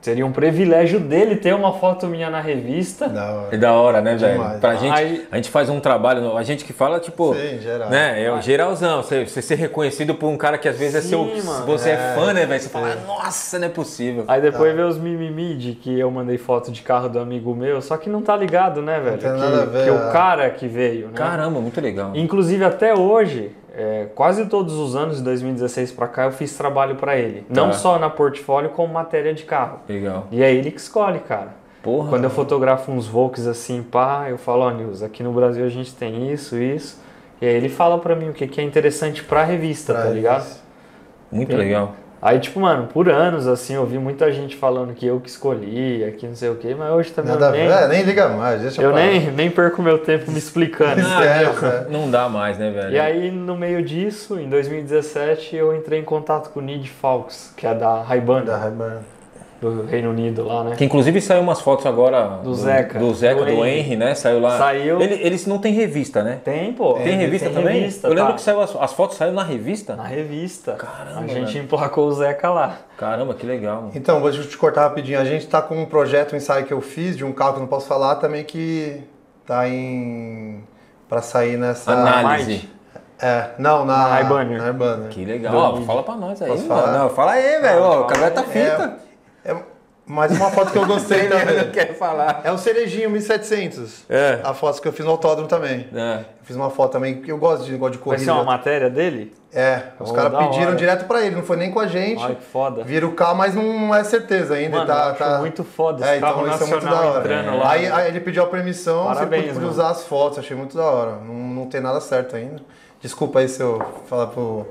seria um privilégio dele ter uma foto minha na revista. Da hora. É da hora, né, velho? Demais. Pra gente, Aí- a gente faz um trabalho, a gente que fala, tipo, Sim, geral. né, é o geralzão, você, você ser reconhecido por um cara que às vezes é Sim, seu, mano. você é, É, fã, né, velho? Você fala, nossa, não é possível. Aí depois veio os mimimi de que eu mandei foto de carro do amigo meu, só que não tá ligado, né, velho? tem que, nada a ver, que é. o cara que veio, né? Caramba, muito legal. Inclusive até hoje, é, quase todos os anos de 2016 pra cá eu fiz trabalho pra ele. Não Tá. só na portfólio, como matéria de carro. Legal. E é ele que escolhe, cara. Porra. Quando eu fotografo uns Volks assim, pá, eu falo, ó, Nils, aqui no Brasil a gente tem isso, isso. E aí ele fala pra mim o que, que é interessante pra revista, Pra tá ligado? isso. Muito Tem. legal. Aí, tipo, mano, por anos, assim, eu vi muita gente falando que eu que escolhi, aqui não sei o quê, mas hoje também Nada eu nem, É, nem liga mais, deixa eu lá. nem, nem perco meu tempo me explicando. Esquece, é. Não dá mais, né, velho? E aí, no meio disso, em 2017, eu entrei em contato com o Nid Falks, que é da Ray-Ban, Da Ray-Ban. Do Reino Unido lá, né? Que inclusive saiu umas fotos agora Do Zeca. do, Zeca, Do do, Henry. Henry, né? Saiu lá. Saiu. Ele, eles não tem revista, né? Tem, pô. Tem revista também? revista, Eu lembro tá? que saiu as, as fotos saíram na revista. Na revista. Caramba, A gente velho. emplacou o Zeca lá. Caramba, que legal. mano. Então, vou te cortar rapidinho. A gente tá com um projeto, um ensaio que eu fiz de um carro que eu não posso falar também que tá em. pra sair nessa. Análise. É, não, na. Na né? Que legal. Ó, fala pra nós aí, Posso mano. falar? Não, fala aí, velho. Ó, o cara tá É, fita. é mais uma foto que eu gostei também. quer falar. É o Cerejinho 1700. É. A foto que eu fiz no autódromo também. É. Eu fiz uma foto também, que eu gosto de negócio de Vai corrida. ser uma matéria dele? É, os Oh, caras pediram hora. direto pra ele, não foi nem com a gente. Olha que foda. Vira o carro, mas não é certeza ainda. Mano, tá, eu acho tá... muito foda esse É, carro então isso é muito da hora. entrando É. lá. Aí, aí ele pediu a permissão, Parabéns, você usar as fotos, achei muito da hora. Não, não tem nada certo ainda. Desculpa aí se eu falar pro.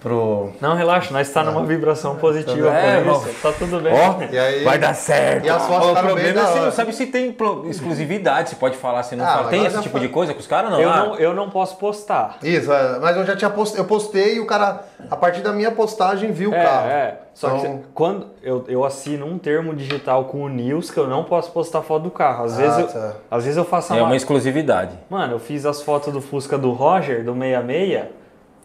Pro... Não, relaxa, nós está numa vibração positiva É, por vamos. isso. Tá tudo bem. Ó, E aí- vai dar certo. E as fotos o bem problema é você não sabe se tem exclusividade, se pode falar, se não Ah, fala. Tem esse tipo foi. de coisa com os caras, não? eu, Ah, não, eu não posso postar. Isso, é, mas eu já tinha post... eu postei e o cara, a partir da minha postagem, viu o É, carro. é. Só que Então- cê- quando eu, eu assino um termo digital com o News que eu não posso postar foto do carro. Às, Ah, vezes, eu, tá. às vezes eu faço é uma... uma exclusividade. Mano, eu fiz as fotos do Fusca do Roger, do 66,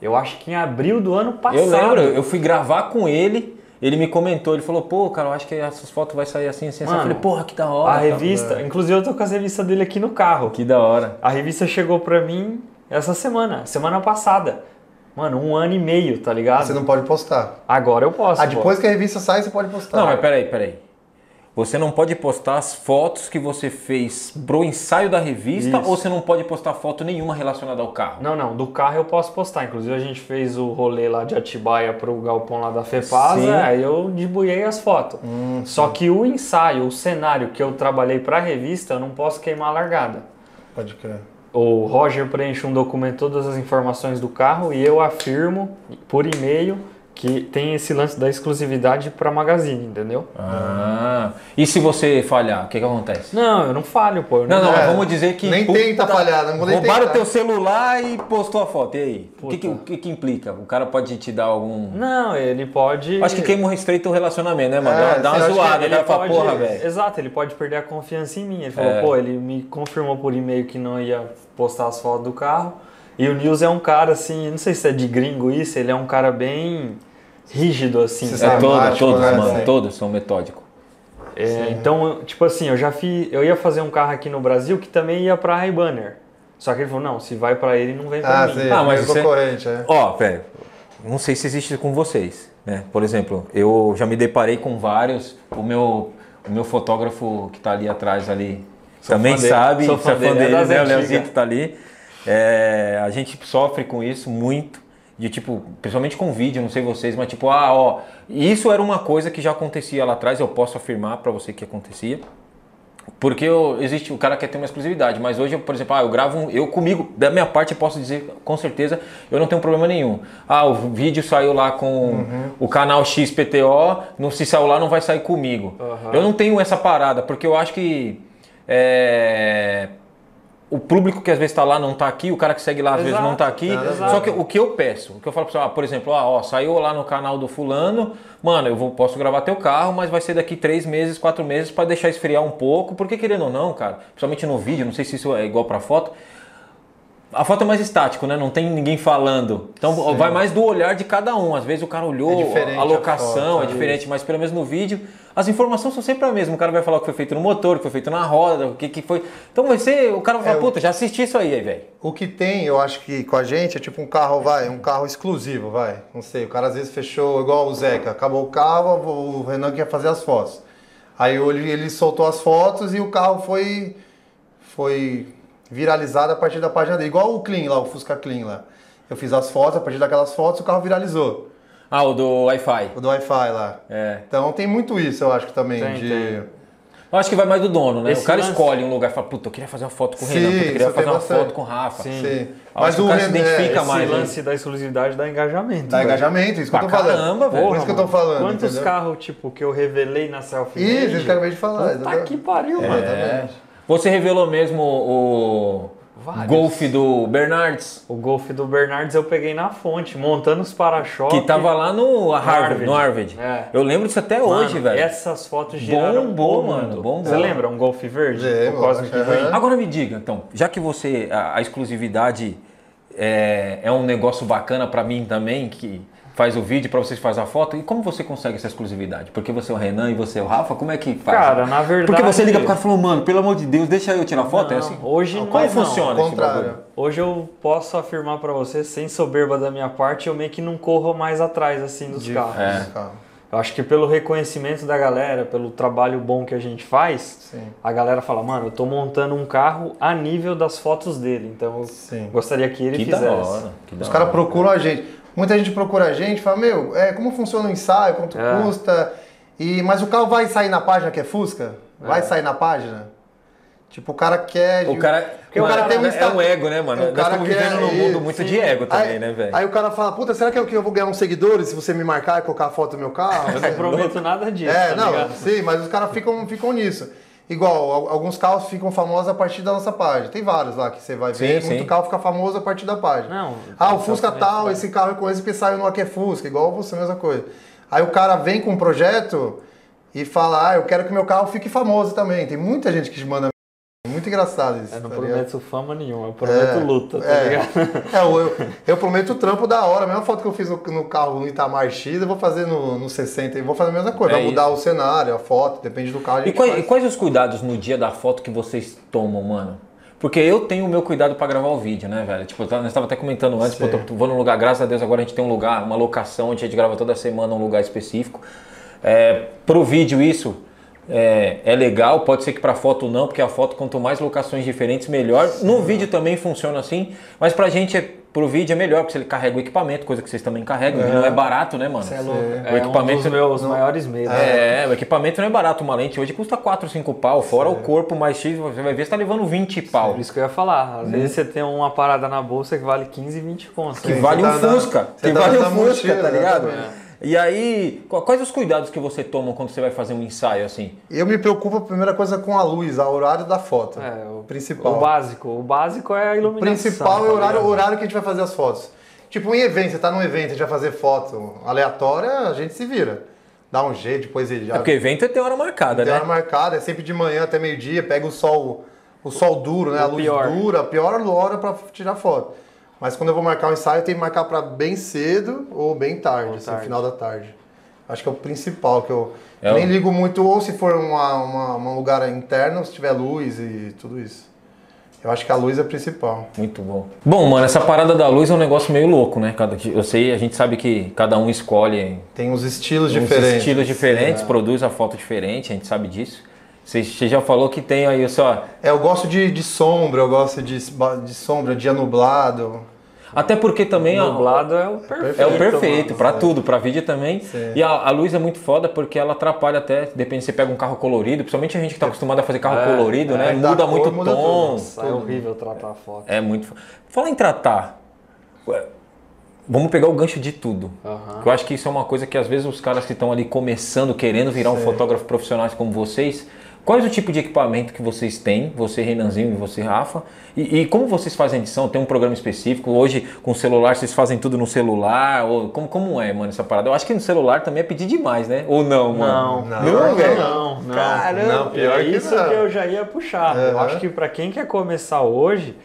Eu acho que em abril do ano passado. Eu lembro, eu fui gravar com ele, ele me comentou, ele falou, pô, cara, eu acho que essas fotos vai sair assim, assim, assim. Eu Mano, falei, porra, que da hora. A revista, inclusive eu tô com as revistas dele aqui no carro. Que da hora. A revista chegou pra mim essa semana, semana passada. Mano, um ano e meio, tá ligado? Você não pode postar. Agora eu posso. Ah, pô. depois que a revista sai, você pode postar. Não, mas peraí, peraí. Você não pode postar as fotos que você fez pro ensaio da revista Isso. ou você não pode postar foto nenhuma relacionada ao carro? Não, não, do carro eu posso postar. Inclusive a gente fez o rolê lá de Atibaia pro galpão lá da Fepasa, Sim. aí eu debuiei as fotos. Só que o ensaio, o cenário que eu trabalhei pra revista, eu não posso queimar a largada. Pode crer. O Roger preenche um documento, todas as informações do carro, e eu afirmo por e-mail que tem esse lance da exclusividade pra magazine, entendeu? Ah, e se você falhar, o que, que acontece? Não, eu não falho, pô. eu Não, não, É, vamos dizer que. nem puta, tenta falhar, não vou nem Roubaram o teu celular e postou a foto. E aí? O que, que, que, que implica? O cara pode te dar algum. Não, ele pode. Acho que queima estreito o relacionamento, né, mano? É, dá uma zoada, ele cara fala, pode, porra, velho. Exato, ele pode perder a confiança em mim. Ele falou, É. pô, ele me confirmou por e-mail que não ia postar as fotos do carro. E o Nils é um cara assim, não sei se é de gringo isso, ele é um cara bem rígido assim. É, sabe? sabe, todos, todos, né? mano, todos são metódicos. É, então, tipo assim, eu já fiz, eu ia fazer um carro aqui no Brasil que também ia pra Ray-Banner. Só que ele falou, não, se vai pra ele, não vem pra Ah, mim. sim. Ah, mas é você- concorrente, é. Ó, velho, não sei se existe com vocês, né? Por exemplo, eu já me deparei com vários. O meu, o meu fotógrafo que tá ali atrás ali Sou também sabe, sou é fã fã dele, é né? O. Leozito tá ali. É, a gente sofre com isso muito. De tipo, principalmente com vídeo, não sei vocês, mas tipo, ah, ó, isso era uma coisa que já acontecia lá atrás, eu posso afirmar pra você que acontecia. Porque eu- existe, o cara quer ter uma exclusividade, mas hoje, por exemplo, ah, eu gravo, um- eu comigo, da minha parte, eu posso dizer com certeza, eu não tenho problema nenhum. Ah, o vídeo saiu lá com o canal XPTO, não se saiu lá, não vai sair comigo. Aham. Eu não tenho essa parada, porque eu acho que é, o público que às vezes está lá não está aqui, o cara que segue lá às vezes não está aqui. Exato. Só que o que eu peço, o que eu falo para você, ah, por exemplo, ah, ó, saiu lá no canal do fulano, mano, eu vou, posso gravar teu carro, mas vai ser daqui três meses, quatro meses para deixar esfriar um pouco, porque querendo ou não, cara, principalmente no vídeo, não sei se isso é igual para foto. A foto é mais estático, né? Não tem ninguém falando. Então Sim. vai mais do olhar de cada um. Às vezes o cara olhou, É a locação a foto, é é diferente, mas pelo menos no vídeo as informações são sempre a mesma. O cara vai falar o que foi feito no motor, o que foi feito na roda, o que, que foi. Então vai ser. O cara vai falar, É, puta, já assisti isso aí, velho. O que tem, eu acho que com a gente, é tipo um carro, vai, um carro exclusivo, vai. Não sei, o cara às vezes fechou, igual o Zeca, acabou o carro, o Renan quer fazer as fotos. Aí ele soltou as fotos e o carro foi, foi viralizado a partir da página dele. Igual o Clean lá, o Fusca Clean lá. Eu fiz as fotos, a partir daquelas fotos o carro viralizou. Ah, o do Wi-Fi. O do Wi-Fi lá. É. Então tem muito isso, eu acho que também. Tem, de... tem. Eu acho que vai mais do dono, né? Esse o cara lance- escolhe um lugar e fala, puta, eu queria fazer uma foto com o Sim, Renan, eu queria fazer uma bastante. foto com o Rafa. Sim. Sim. Acho que o cara se Renan- identifica Esse mais. né? lance da exclusividade dá engajamento. Dá velho. engajamento, isso que eu tô Pra falando. caramba, velho. Por isso que eu tô falando. Quantos entendeu? carros, tipo, que eu revelei na selfie Isso, made? isso que eu acabei de falar. Puta exatamente. que pariu, mano. É. Você revelou mesmo o Vários. Golf do Bernardes, O Golf do Bernardes eu peguei na fonte, montando os para-choques. que tava lá no Harvard. No Harvard. É. Eu lembro disso até Mano, hoje, velho. Essas fotos giraram Bombou, mano, bombou. Você lembra? Um Golf verde? Lembro, Cosmic. Agora me diga, então, já que você a, a exclusividade é, é um negócio bacana pra mim também, que faz o vídeo pra vocês fazem a foto, e como você consegue essa exclusividade? Porque você é o Renan e você é o Rafa, como é que faz? Cara, na verdade- Porque você liga pro cara e falou, mano, pelo amor de Deus, deixa eu tirar foto, é Não, assim? hoje não Como é, não. funciona Ao esse bagulho? Hoje eu posso afirmar pra você, sem soberba da minha parte, eu meio que não corro mais atrás assim dos carros. É. Carro. Eu acho que pelo reconhecimento da galera, pelo trabalho bom que a gente faz, Sim. a galera fala, mano, eu tô montando um carro a nível das fotos dele, então eu Sim. gostaria que ele Que da fizesse. hora. Que da Os caras procuram a gente. Muita gente procura a gente fala, meu, é, como funciona o ensaio, quanto É. custa. E, mas o carro vai sair na página que é Fusca? Vai É. sair na página? Tipo, o cara quer. O cara, o cara tem um é um ego, né, mano? O Nós cara estamos vivendo quer- num mundo muito sim. de ego também, aí, né, velho? Aí o cara fala, puta, será que eu, que eu vou ganhar uns seguidores se você me marcar e colocar a foto do meu carro? Eu não prometo nada disso, É, tá não, ligado? sim, mas os caras ficam, ficam nisso. Igual, al- alguns carros ficam famosos a partir da nossa página. Tem vários lá que você vai ver. Sim, muito sim. carro fica famoso a partir da página. Não, ah, o Fusca tal, esse carro é com esse que saiu no Aqui é Fusca, igual você, mesma coisa. Aí o cara vem com um projeto e fala, ah, eu quero que meu carro fique famoso também. Tem muita gente que manda muita muito engraçado isso. Eu não tá prometo ligado? fama nenhuma, eu prometo É, luta, tá é. ligado? É, eu, eu, eu prometo trampo da hora. A mesma foto que eu fiz no, no carro no Itamar X, eu vou fazer no, no 60 e vou fazer a mesma coisa. É Vai mudar o cenário, a foto, depende do carro. E quais, e quais os cuidados no dia da foto que vocês tomam, mano? Porque eu tenho o meu cuidado pra gravar o vídeo, né, velho? Tipo, nós estava até comentando antes, pô, Sim. tô- vou num lugar, graças a Deus, agora a gente tem um lugar, uma locação, onde a gente grava toda semana um lugar específico. É, pro vídeo isso é, é legal, pode ser que pra foto não, porque a foto, quanto mais locações diferentes, melhor. No vídeo também funciona assim, mas pra gente, é, pro vídeo é melhor, porque ele carrega o equipamento, coisa que vocês também carregam, e não é barato, né, mano? Você é louco. O É equipamento- um dos meus maiores medos. É, o equipamento não é barato, uma lente hoje custa 4, 5 pau, fora o corpo mais X, você vai ver, você tá levando 20 pau. Por isso que eu ia falar. Às vezes você tem uma parada na bolsa que vale 15, 20 contos. Que né? vale um tá Fusca, que tá vale um Fusca, tá ligado? E aí, qu- quais os cuidados que você toma quando você vai fazer um ensaio assim? Eu me preocupo, a primeira coisa, com a luz, o horário da foto. É, o principal. O básico. O básico é a O iluminação. principal é o horário, o ligado? horário que a gente vai fazer as fotos. Tipo, em evento, você tá num evento, a gente vai fazer foto aleatória, a gente se vira. Dá um jeito, depois ele já É porque evento tem hora marcada, tem né? hora marcada, é sempre de manhã até meio-dia, pega o sol, o sol duro, né? O a luz pior. dura, a pior hora pra tirar foto. Mas quando eu vou marcar um ensaio, eu tenho que marcar pra bem cedo ou bem tarde, Ou assim, tarde. final da tarde. Acho que é o principal, que eu É nem o- ligo muito, ou se for uma, uma- um lugar interno, se tiver luz e tudo isso. Eu acho que a luz é principal. Muito bom. Bom, mano, essa parada da luz é um negócio meio louco, né? Cada, eu sei, a gente sabe que cada um escolhe Tem uns estilos uns diferentes. estilos diferentes, produz a foto diferente, a gente sabe disso. Você, já falou que tem aí, só. É, eu gosto de, de sombra, eu gosto de, de sombra, dia nublado. Até porque também a- Nublado é o perfeito. É o perfeito, mano. pra tudo, pra vídeo também. Sim. E a, a luz é muito foda porque ela atrapalha até, depende, você pega um carro colorido, principalmente a gente que tá acostumado a fazer carro É, colorido, é, né? da Muda cor, muito muda tudo. tom. Nossa, é horrível tratar a foto. É muito. Fala em tratar. Vamos pegar o gancho de tudo. Aham. Eu acho que isso é uma coisa que às vezes os caras que estão ali começando, querendo virar um fotógrafo profissional como vocês, qual é o tipo de equipamento que vocês têm, você Renanzinho e você Rafa, e, e como vocês fazem edição? Tem um programa específico? Hoje com o celular vocês fazem tudo no celular? Ou como, como é, mano, essa parada? Eu acho que no celular também é pedir demais, né? Ou não, mano? Não, Não, não, velho. Não, não. Caramba. Não, pior é que isso não. que eu já ia puxar. Eu Aham. acho que pra quem quer começar hoje,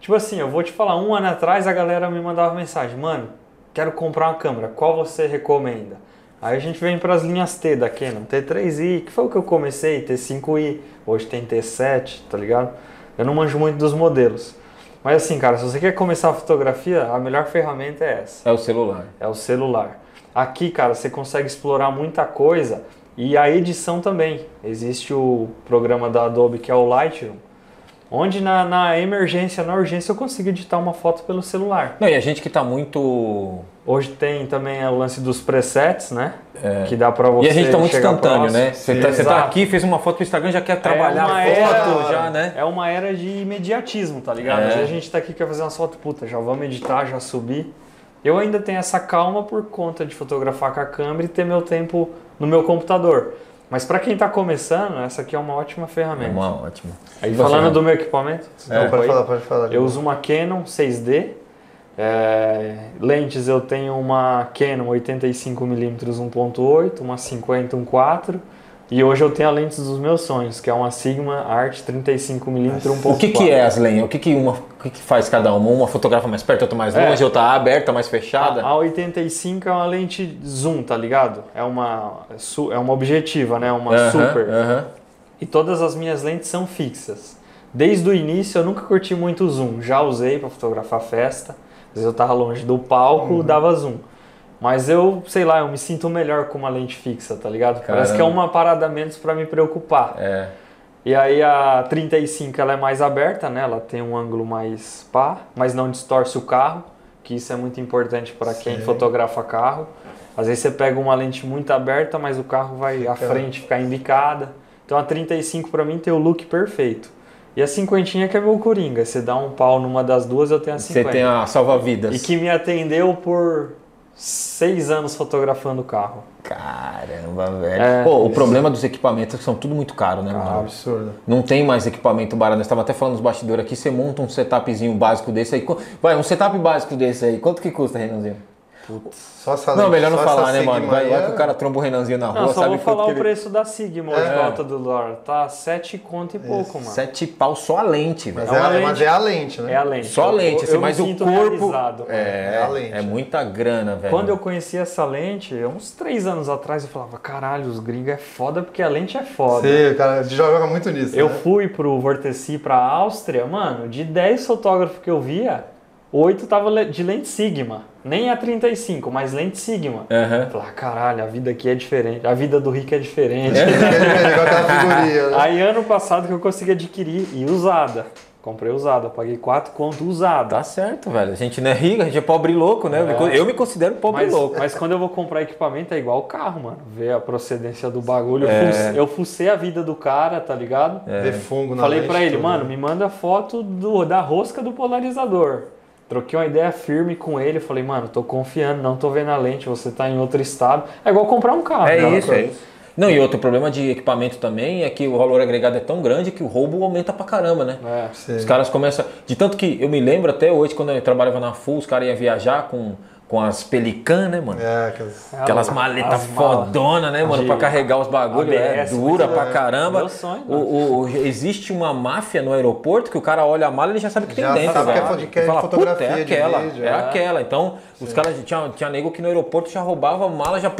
tipo assim, eu vou te falar, um ano atrás a galera me mandava mensagem, mano, quero comprar uma câmera, qual você recomenda? Aí a gente vem para as linhas T da Canon, T3i, que foi o que eu comecei, T5i, hoje tem T7, tá ligado? Eu não manjo muito dos modelos. Mas assim, cara, se você quer começar a fotografia, a melhor ferramenta é essa É o celular. é o celular. Aqui, cara, você consegue explorar muita coisa e a edição também. Existe o programa da Adobe que é o Lightroom, onde na, na emergência, na urgência, eu consigo editar uma foto pelo celular. Não, e a gente que tá muito. Hoje tem também o lance dos presets, né? Que dá pra você É. E a gente tá muito instantâneo, próximo. né? Você tá, você tá aqui, fez uma foto pro Instagram, já quer trabalhar uma a foto, era- já, né? É uma era de imediatismo, tá ligado? É. A gente tá aqui quer fazer uma foto, puta, já vamos editar, já subir. Eu ainda tenho essa calma por conta de fotografar com a câmera e ter meu tempo no meu computador. Mas pra quem tá começando, essa aqui é uma ótima É ferramenta. uma ótima. Aí você, falando do meu equipamento, desculpa pode falar, pode falar. eu uso uma Canon 6D. É, lentes eu tenho uma Canon 85mm 1.8, uma 50 1.4 e hoje eu tenho a lente dos meus sonhos, que é uma Sigma Art 35mm 1.4. O que, que é as lenhas? O que, que uma o que, que faz cada uma? Uma fotografa mais perto, outra mais É. longe, outra aberta, mais fechada? A, a 85 é uma lente zoom, tá ligado? É uma é é uma objetiva, né? Uma Aham, super. aham. E todas as minhas lentes são fixas. Desde o início eu nunca curti muito zoom. Já usei para fotografar festa. Às vezes eu tava longe do palco, Uhum. dava zoom. Mas eu, sei lá, eu me sinto melhor com uma lente fixa, tá ligado? Parece que é Caramba. uma parada menos para me preocupar. É. E aí a 35 ela é mais aberta, né? Ela tem um ângulo mais pá, mas não distorce o carro, que isso é muito importante para quem fotografa carro. Às vezes você pega uma lente muito aberta, mas o carro vai à frente ficar embicada. Então a 35 para mim tem o look perfeito. E a cinquentinha que é meu coringa, você dá um pau numa das duas, eu tenho a Você 50. tem a salva-vidas. E que me atendeu por seis anos fotografando o carro. Caramba, velho. É, Pô, o problema dos equipamentos é que são tudo muito caro, né, É mano? absurdo. Não tem mais equipamento barato. Nós estávamos até falando nos bastidores aqui. Você monta um setupzinho básico desse aí. Vai, um setup básico desse aí. Quanto que custa, Renanzinho? Só essa Não, melhor não falar, né, mano? Vai, vai é- que o cara tromba o Renanzinho na rua, Não, só sabe vou falar que o ele- preço da Sigma hoje É. na alta do dólar. Tá 7 conto e pouco, mano. Sete pau só a lente, Mas velho. é, uma a- lente. mas é a lente, né? É a lente. Só a lente, eu, assim, eu mas me o sinto corpo. É, É a lente. é muita grana, velho. Quando eu conheci essa lente, uns três anos atrás, eu falava, caralho, os gringos é foda porque a lente é foda. Sim, o cara joga muito nisso. Eu né? fui pro Vorteci pra Áustria, mano, de 10 fotógrafos que eu via, 8 tava de lente Sigma. Nem a 35, mas lente Sigma. Aham. Eu falava, caralho, a vida aqui é diferente. A vida do rico é diferente. É igual aquela figurinha, né? Aí ano passado que eu consegui adquirir e usada. Comprei usada, paguei 4 conto usada. Tá certo, velho. A gente não é rico, a gente é pobre e louco, né? Eu me con- Eu me considero pobre Mas, e louco. mas quando eu vou comprar equipamento é igual o carro, mano. Ver a procedência do bagulho. Eu, É. fucei, eu fucei a vida do cara, tá ligado? Ver fungo na Falei pra ele, tudo. mano, me manda foto do, da rosca do polarizador. Troquei uma ideia firme com ele, falei, mano, tô confiando, não tô vendo a lente, você tá em outro estado. É igual comprar um carro. É né? isso, é isso. Não, e outro problema de equipamento também é que o valor agregado é tão grande que o roubo aumenta pra caramba, né? É. Sim. Os caras começam. De tanto que eu me lembro até hoje, quando eu trabalhava na Full, os caras iam viajar com, com as Pelican, né, mano? É, aquelas... Aquelas As maletas malas fodona, né, mano? de Pra carregar os bagulhos. É dura mas pra é caramba. meu sonho, o, o- o- existe uma máfia no aeroporto que o cara olha a mala e ele já sabe o que Já tem dentro. sabe que é velho. que é Ele fala, fotografia "Puta, é de aquela, vídeo, é, é." aquela. Então, os caras tinha, tinha nego que no aeroporto já roubava a mala, já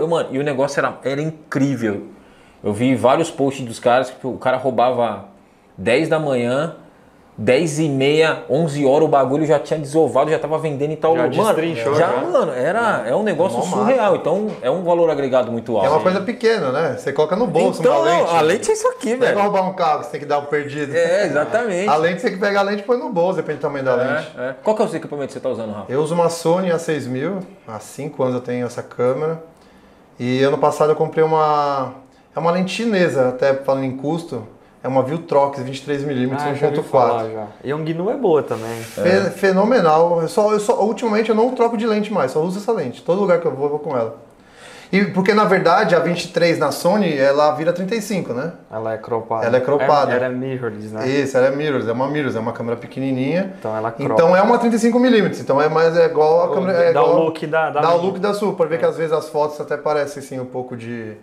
eu, Mano, e o negócio era, era incrível. Eu vi vários posts dos caras que o cara roubava 10 da manhã. 10 e meia, 11 horas o bagulho já tinha desovado, já tava vendendo em tal Já lugar. Mano, já, já. mano, era, é um negócio Mó surreal. Então, é um valor agregado muito alto. É uma coisa pequena, né? Você coloca no bolso então, uma lente. a lente é isso aqui, Não é velho. roubar um carro, que você tem que dar o perdido. É, exatamente. A lente você tem que pegar a lente e põe no bolso, depende do tamanho da lente. É, é. Qual que é o equipamento que você tá usando, Rafa? Eu uso uma Sony A6000, há 5 anos eu tenho essa câmera. E ano passado eu comprei uma. É uma lente chinesa, até falando em custo. É uma Viltrox 23mm Ah, já ouvi falar 1.4. já. Yongnu é boa também. Fe- Fenomenal. Eu só, eu só, ultimamente eu não troco de lente mais, só uso essa lente. Todo lugar que eu vou, eu vou com ela. E porque na verdade a 23 na Sony ela vira 35, né? Ela é cropada. Ela é cropada. Ela é mirrorless, né? Isso, ela é mirrorless, é uma mirrorless, é uma câmera pequenininha. Então ela cropa. Então é uma 35mm, então é mais é igual a câmera. É Dá o igual, look da- da Dá o look da sua, pode ver que às vezes as fotos até parecem assim um pouco de.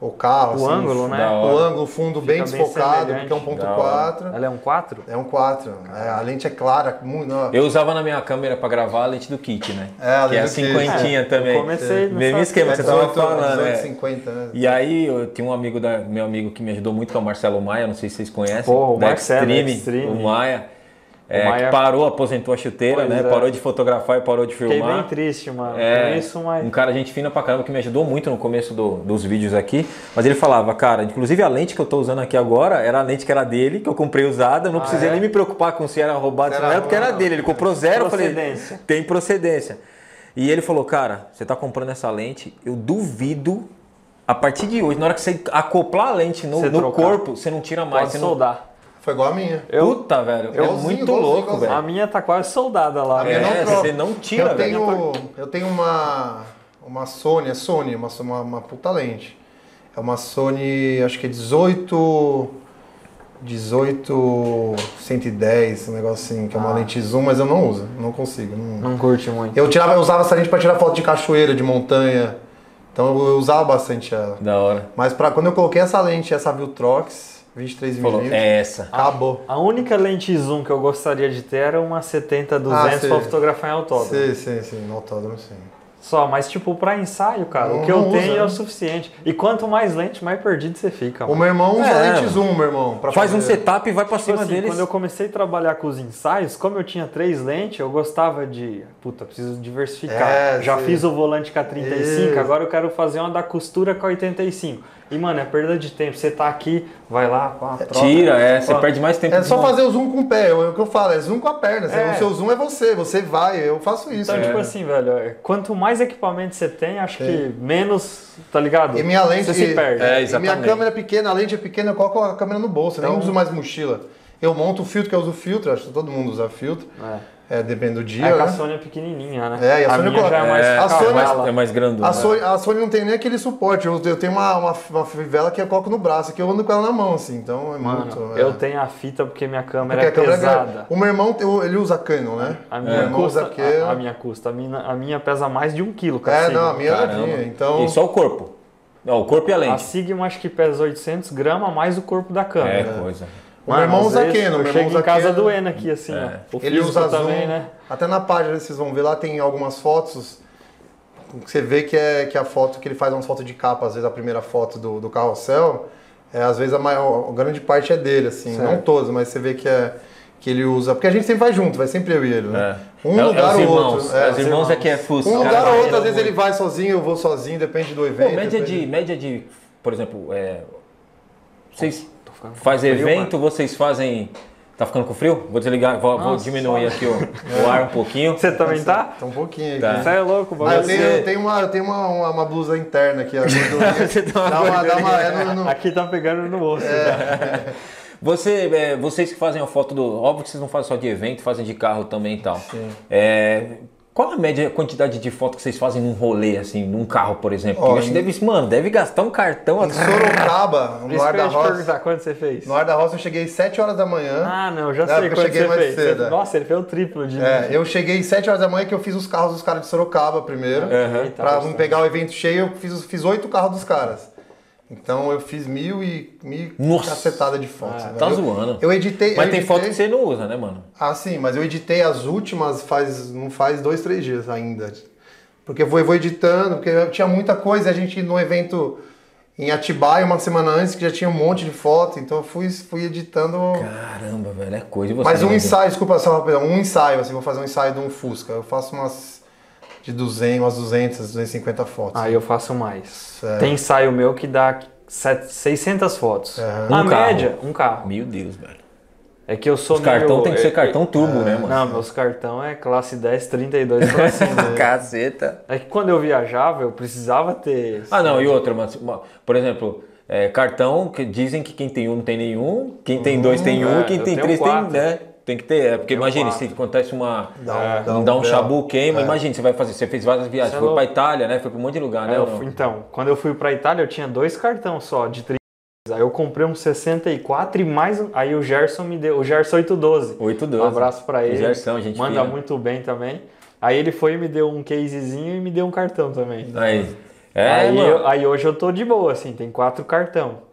O carro, O assim, ângulo, né? O ângulo, o fundo bem Fica bem desfocado, semelhante. porque é Da 1.4. Ela é um 4? É um 4. É, a lente é clara, muito. Eu usava na minha câmera pra gravar a lente do kit, né? É, a que é a lente do kit. cinquentinha É, também. eu comecei Mesmo esquema que você 18, tava falando, 18, é. 50, né? E aí, eu tinha um amigo da, meu amigo que me ajudou muito, que é o Marcelo Maia, não sei se vocês conhecem. Pô, o da Marcelo, Extreme, Extreme. o Maia. É, que parou, aposentou a chuteira, Pois né? é. Parou de fotografar e parou de Fiquei filmar. bem triste, mano. É, Isso, mas... um cara gente fina pra caramba que me ajudou muito no começo do- dos vídeos aqui. Mas ele falava, cara, inclusive a lente que eu tô usando aqui agora era a lente que era dele, que eu comprei usada. Eu não Ah, precisei é? nem me preocupar com se era roubado, se não era porque era dele. Ele comprou zero, eu falei, Procedência. tem procedência. E ele falou, cara, você tá comprando essa lente, eu duvido, a partir de hoje, na hora que você acoplar a lente no, no corpo, você não tira mais. Pode você não... Foi igual a minha. Eu, Puta, velho, é Igualzinho, muito igualzinho, louco, igualzinho. a velho. minha tá quase soldada lá. A minha velho. não É, troca. você não tira, eu velho. tenho, eu tenho uma, uma Sony, é Sony, uma, uma, uma puta lente. É uma Sony, acho que é 18. 18 110, um negócio assim, que é uma Ah. lente zoom, mas eu não uso, não consigo. não- Não curte muito. Eu, tirava, eu usava essa lente para tirar foto de cachoeira, de montanha. Então eu usava bastante ela. Da hora. Mas pra, quando eu coloquei essa lente, essa Viltrox, 23mm, Falou, é essa. acabou. A única lente zoom que eu gostaria de ter era uma 70-200 Ah, pra fotografar em autódromo. Sim, sim, sim, no autódromo sim. Só, mas tipo, pra ensaio, cara, Não- o que eu não tenho usa, é o suficiente. E quanto mais lente, mais perdido você fica. O mano. meu irmão usa É, lente zoom, meu irmão. pra Faz um fazer. setup e vai pra Tipo cima assim, deles. quando eu comecei a trabalhar com os ensaios, como eu tinha três lentes, eu gostava de. Puta, preciso diversificar. É, Já sim. fiz o volante com a 35, Isso. agora eu quero fazer uma da costura com a 85. E, mano, é perda de tempo. Você tá aqui, vai lá, pá, troca. Tira, é, você Pá. perde mais tempo. É só fazer o zoom com o pé, é o que eu falo, é zoom com a perna. Você- É. O seu zoom é você, você vai, eu faço isso. Então, né? tipo assim, velho, é, quanto mais equipamento você tem, acho que menos, tá ligado? E minha lente. Você se perde. É, e minha exatamente. câmera é pequena, a lente é pequena, eu coloco a câmera no bolso, eu nem Então- uso mais mochila. Eu monto o filtro, que eu uso filtro, acho que todo mundo usa filtro. É. É, depende do dia, É que né? a Sony é pequenininha, né? É, e a a Sony já é mais é, a Sony- é, mais, é mais grandona. A Sony, a Sony não tem nem aquele suporte. Eu, eu tenho uma, uma, uma fivela que eu coloco no braço, que eu ando com ela na mão, assim. Então é Mano, muito. é. eu tenho a fita porque minha câmera Porque a é câmera é pesada. O meu irmão, ele usa Canon, né? A minha, custa, usa que- a, a minha custa. A minha, a minha pesa mais de um quilo, cara. É, não, a minha é. Então. E só o corpo. Não, o corpo e a A lente. Sigma acho que pesa 800 gramas mais o corpo da É, câmera. coisa. O meu irmão usa Canon, Eu meu irmão chego usa em casa Canon. doendo aqui, assim, É. ó. O Ele usa também, zoom. né? Até na página vocês vão ver lá, tem algumas fotos. Você vê que é que a foto que ele faz umas fotos de capa, às vezes a primeira foto do, do carrossel, é, às vezes a maior, a grande parte é dele, assim, Certo. não todas, mas você vê que é que ele usa. Porque a gente sempre vai junto, vai sempre eu e ele, né? É. Um É- é lugar ou outro. É, É, os irmãos é que é fusca. um lugar ou outro, vai às vezes ele vai sozinho, eu vou sozinho, depende do Pô, evento. média depende- de, média de, por exemplo, é, vocês ficando frio, evento, vocês fazem... Tá ficando com frio? Vou desligar, vou, vou Nossa, diminuir aqui o, o ar um pouquinho. Você também tá? Tá um pouquinho aí. Tá. Você é louco, o Ah, eu bagulho. tenho, eu tenho, uma, eu tenho uma, uma, uma blusa interna aqui. Você tem uma dá uma, dá uma, é no- no- Aqui tá pegando no osso. já. Você, é, vocês que fazem a foto do. Óbvio que vocês não fazem só de evento, fazem de carro também e tal. É, qual a média a quantidade de foto que vocês fazem num rolê, assim, num carro, por exemplo? Ó, Porque eu acho que em- deve, mano, deve gastar um cartão. Em Sorocaba, no Isso Ar da Roça. quanto você fez? No Ar da Roça eu cheguei às 7 horas da manhã. Ah, não, já sei porque eu quanto cheguei você mais fez. cedo, Você- é. Nossa, ele fez o triplo de... É, eu cheguei às 7 horas da manhã que eu fiz os carros dos caras de Sorocaba primeiro. Eita, pra não pegar o evento cheio, eu fiz, fiz 8 carros dos caras. Então eu fiz mil e mil Nossa. cacetada de fotos. né? Tá eu, zoando. Eu editei. Mas eu tem editei- foto que você não usa, né, mano? Ah, sim, mas eu editei as últimas faz, não faz dois, três dias ainda. Porque eu vou, eu vou editando, porque eu tinha muita coisa, a gente no evento em Atibaia uma semana antes que já tinha um monte de foto, então eu fui, fui editando. Caramba, velho, é coisa. E você, Mas um né, ensaio, desculpa só rapidão, um ensaio, assim, vou fazer um ensaio de um Fusca. Eu faço umas de 200, umas 200, 250 fotos. Aí eu faço mais. É. Tem ensaio meu que dá set- 600 fotos. Aham. Na Um carro. média, um carro. Meu Deus, velho. É que eu sou Os cartão meio- tem que ser é- cartão turbo, né, mano? Não, meus cartão é classe 10, 32 pra cima. Caceta. É que quando eu viajava, eu precisava ter. Ah, não, e outra, mas, por exemplo, é, cartão que dizem que quem tem um não tem nenhum, quem tem dois tem um, é, quem eu tem três tem, quatro. né? Tem que ter, é, porque tenho imagine, se acontece uma. Dá um- é, dá um- dá um é. chabu queima, É. imagine, você vai fazer, você fez várias viagens, Você é foi pra louco. Itália, né? Foi pra um monte de lugar, É, né? fui- então, quando eu fui pra Itália, eu tinha dois cartões só, de 30. Aí eu comprei um 64 e mais um. Aí o Gerson me deu, o Gerson 812. 812. Um abraço pra ele. Gerson, gente Manda muito bem também. Aí ele foi e me deu um casezinho e me deu um cartão também. Aí. É, aí, mano. eu- aí hoje eu tô de boa, assim, tem quatro cartão.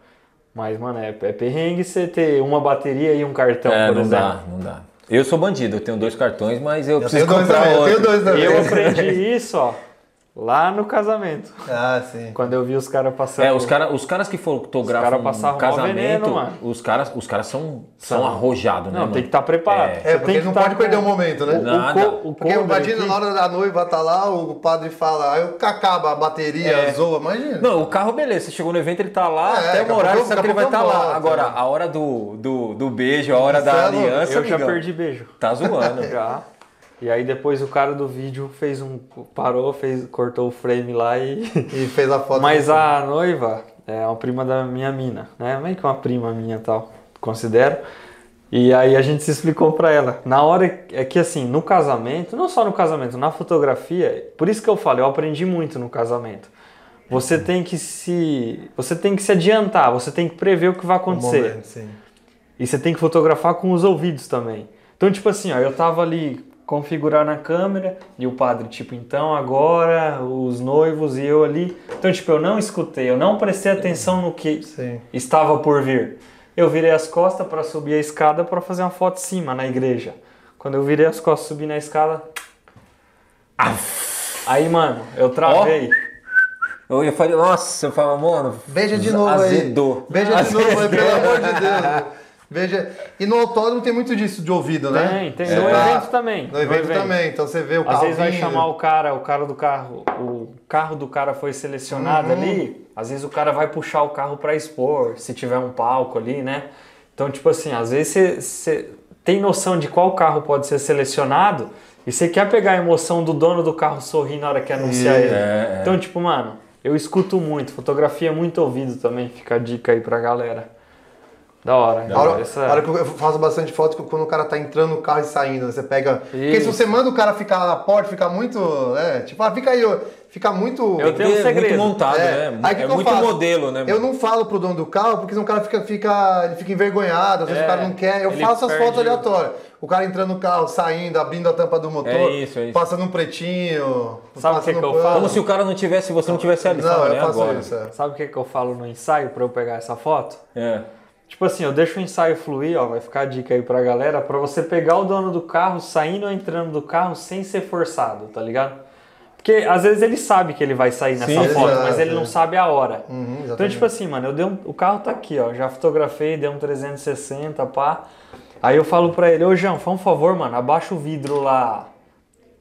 Mas, mano, é, é perrengue você ter uma bateria e um cartão, é, por não exemplo. dá, não dá. Eu sou bandido, eu tenho dois cartões, mas eu, Eu preciso tenho dois comprar também, eu outro. tenho dois também. Eu aprendi isso, ó, lá no casamento. Ah, sim. Quando eu vi os caras passando. É, os, cara, os caras que fotografam cara passavam um casamento, veneno, mano. os caras, os caras são, são, São. arrojados, né, Não, mano? tem que estar preparado. É. É, tem porque que não tá pode com- perder o momento, né? O, Nada. co- o Porque cover imagina aqui- na hora da noiva tá lá, o padre fala, aí acaba a bateria, É. zoa, imagina. Não, o carro, beleza, você chegou no evento, ele tá lá, É, até o horário, sabe que ele vai estar pouco lá. Agora, né? a hora do, do, do beijo, a hora da é aliança, Eu já perdi beijo. tá zoando. Já. E aí depois o cara do vídeo fez um. parou, fez, cortou o frame lá e. E fez a foto. Mas a noiva é uma prima da minha mina, né? Meio que uma prima minha tal, considero. E aí a gente se explicou pra ela. Na hora é que assim, no casamento, não só no casamento, na fotografia, por isso que eu falo, eu aprendi muito no casamento. Você tem que se, você tem que se adiantar, você tem que prever o que vai Um acontecer. momento, sim. E você tem que fotografar com os ouvidos também. Então, tipo assim, ó, eu tava ali configurando a câmera e o padre, tipo, então agora os noivos e eu ali. Então, tipo, eu não escutei, eu não prestei atenção no que Sim. estava por vir. Eu virei as costas para subir a escada para fazer uma foto de cima na igreja. Quando eu virei as costas, subi na escada. Aí, mano, eu travei. Eu ia falar, nossa, eu falava, mano, Beija de novo azedou. aí. Beija de novo aí, pelo amor de Deus. Beija. E no autódromo tem muito disso de ouvido, né? Tem, tem. Você No tá- evento também. No evento também. Então você vê o Às carro vezes vai chamar o cara, o cara do carro, o carro do cara foi selecionado Uhum. ali, às vezes o cara vai puxar o carro para expor, se tiver um palco ali, né? Então, tipo assim, às vezes você, você tem noção de qual carro pode ser selecionado e você quer pegar a emoção do dono do carro sorrir na hora que anunciar É, ele. é. Então, tipo, mano, eu escuto muito, fotografia é muito ouvido também, fica a dica aí pra galera. Da hora. A hora, Essa- a hora que eu faço bastante foto quando o cara tá entrando no carro e saindo, né? você pega. Porque se Isso. você manda o cara ficar lá na porta, fica muito. né? Tipo, ah, fica aí, fica muito. Eu tenho um é segredo. muito montado, É. né? Aí, que é que eu muito faço? modelo, né? Eu não falo pro dono do carro, porque senão o cara fica, fica, ele fica envergonhado, às vezes É, o cara não quer. Eu ele faço as fotos aleatórias. O cara entrando no carro, saindo, abrindo a tampa do motor, É isso, é isso. passando um pretinho. Sabe o que passando que eu pano. falo? Como se o cara não tivesse, se você não tivesse ali. Não, fala, eu né, faço agora. isso. É. Sabe o que, que eu falo no ensaio pra eu pegar essa foto? É. Tipo assim, eu deixo o ensaio fluir, ó, vai ficar a dica aí pra galera, pra você pegar o dono do carro saindo ou entrando do carro sem ser forçado, tá ligado? Porque às vezes ele sabe que ele vai sair nessa Sim, foto, exato, mas ele é. não sabe a hora. Uhum, Então, tipo assim, mano, eu dei um- o carro tá aqui, ó, já fotografei, dei um 360, pá. Aí eu falo pra ele, ô João, faz um favor, mano, abaixa o vidro lá,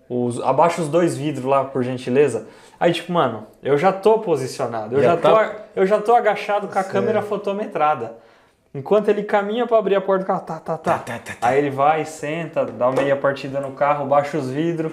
os, abaixa os dois vidros lá, por gentileza. Aí, tipo, mano, eu já tô posicionado, eu Já já, tá- tô, eu já tô agachado com a câmera fotometrada. Enquanto ele caminha pra abrir a porta do carro, tá, tá, tá. Tá, tá, tá, tá. Aí ele vai, senta, dá uma meia partida no carro, baixa os vidros.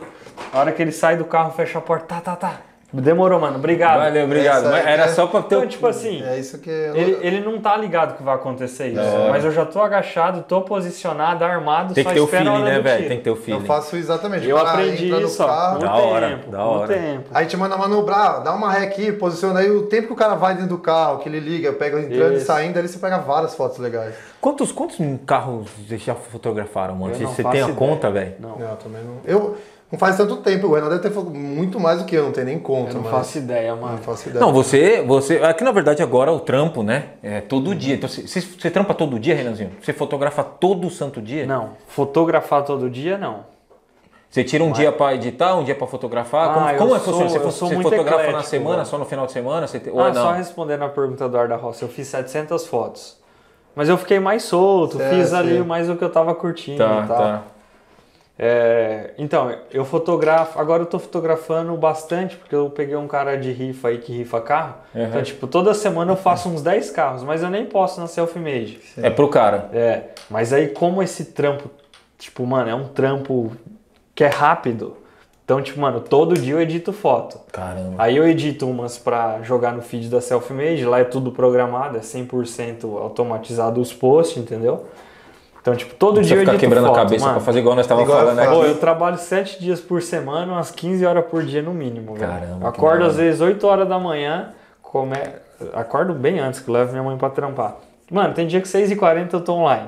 A hora que ele sai do carro, fecha a porta, tá, tá, tá. Demorou, mano, obrigado. Valeu, obrigado. Essa Mas é- era é- só pra ter Então, tipo assim, É isso que. eu- ele, ele não tá ligado que vai acontecer isso. É. Mas eu já tô agachado, tô posicionado, armado, Tem só que ter o feeling, né, velho? Tem que ter o Eu feeling. faço exatamente. Eu o cara aprendi entra no isso, carro, no Da hora, tempo, da no hora. tempo. Aí te manda manobrar, dá uma ré aqui, posiciona aí o tempo que o cara vai dentro do carro, que ele liga, pega entrando e Isso. saindo, ali você pega várias fotos legais. Quantos, quantos carros vocês já fotografaram, mano? Eu Você tem a ideia. conta, velho? Não, Não, também não. Eu não faz tanto tempo, o Renan deve ter muito mais do que eu, não tem nem conta. eu não mas- faço ideia, Não mano. faço ideia. Não, você, você. Aqui na verdade agora o trampo, né? É todo dia. Então você, você- trampa todo dia, Renanzinho? Você fotografa todo santo dia? Não, fotografar todo dia, não. Você tira um dia pra editar, um dia pra fotografar? Ah, como eu como é que funciona? Você, eu fo- sou você muito fotografa na eclético, semana, velho. só no final de semana? Você te- ou Ah, é não? só respondendo a pergunta do Arda Rossi, eu fiz 700 fotos. Mas eu fiquei mais solto, É, fiz ali mais o que eu tava curtindo Tá, e tal. tá. É, então, eu fotografo, agora eu tô fotografando bastante, porque eu peguei um cara de rifa aí que rifa carro. Uhum. Então, tipo, toda semana eu faço uns 10 carros, mas eu nem posto na selfie-made. É pro cara. É, mas aí como esse trampo, tipo, mano, é um trampo que é rápido. Então, tipo, mano, todo dia eu edito foto. Caramba. Aí eu edito umas pra jogar no feed da Selfmade, lá é tudo programado, é 100% automatizado os posts, entendeu? Então, tipo, todo Não dia precisa eu ficar edito quebrando foto, a cabeça mano. pra fazer igual nós eu falando aqui. Pô, eu trabalho 7 dias por semana, umas 15 horas por dia no mínimo, velho. Caramba, que Acordo às vezes 8 horas da manhã, come... acordo bem antes que eu levo minha mãe pra trampar. Mano, tem dia que 6h40 eu tô online.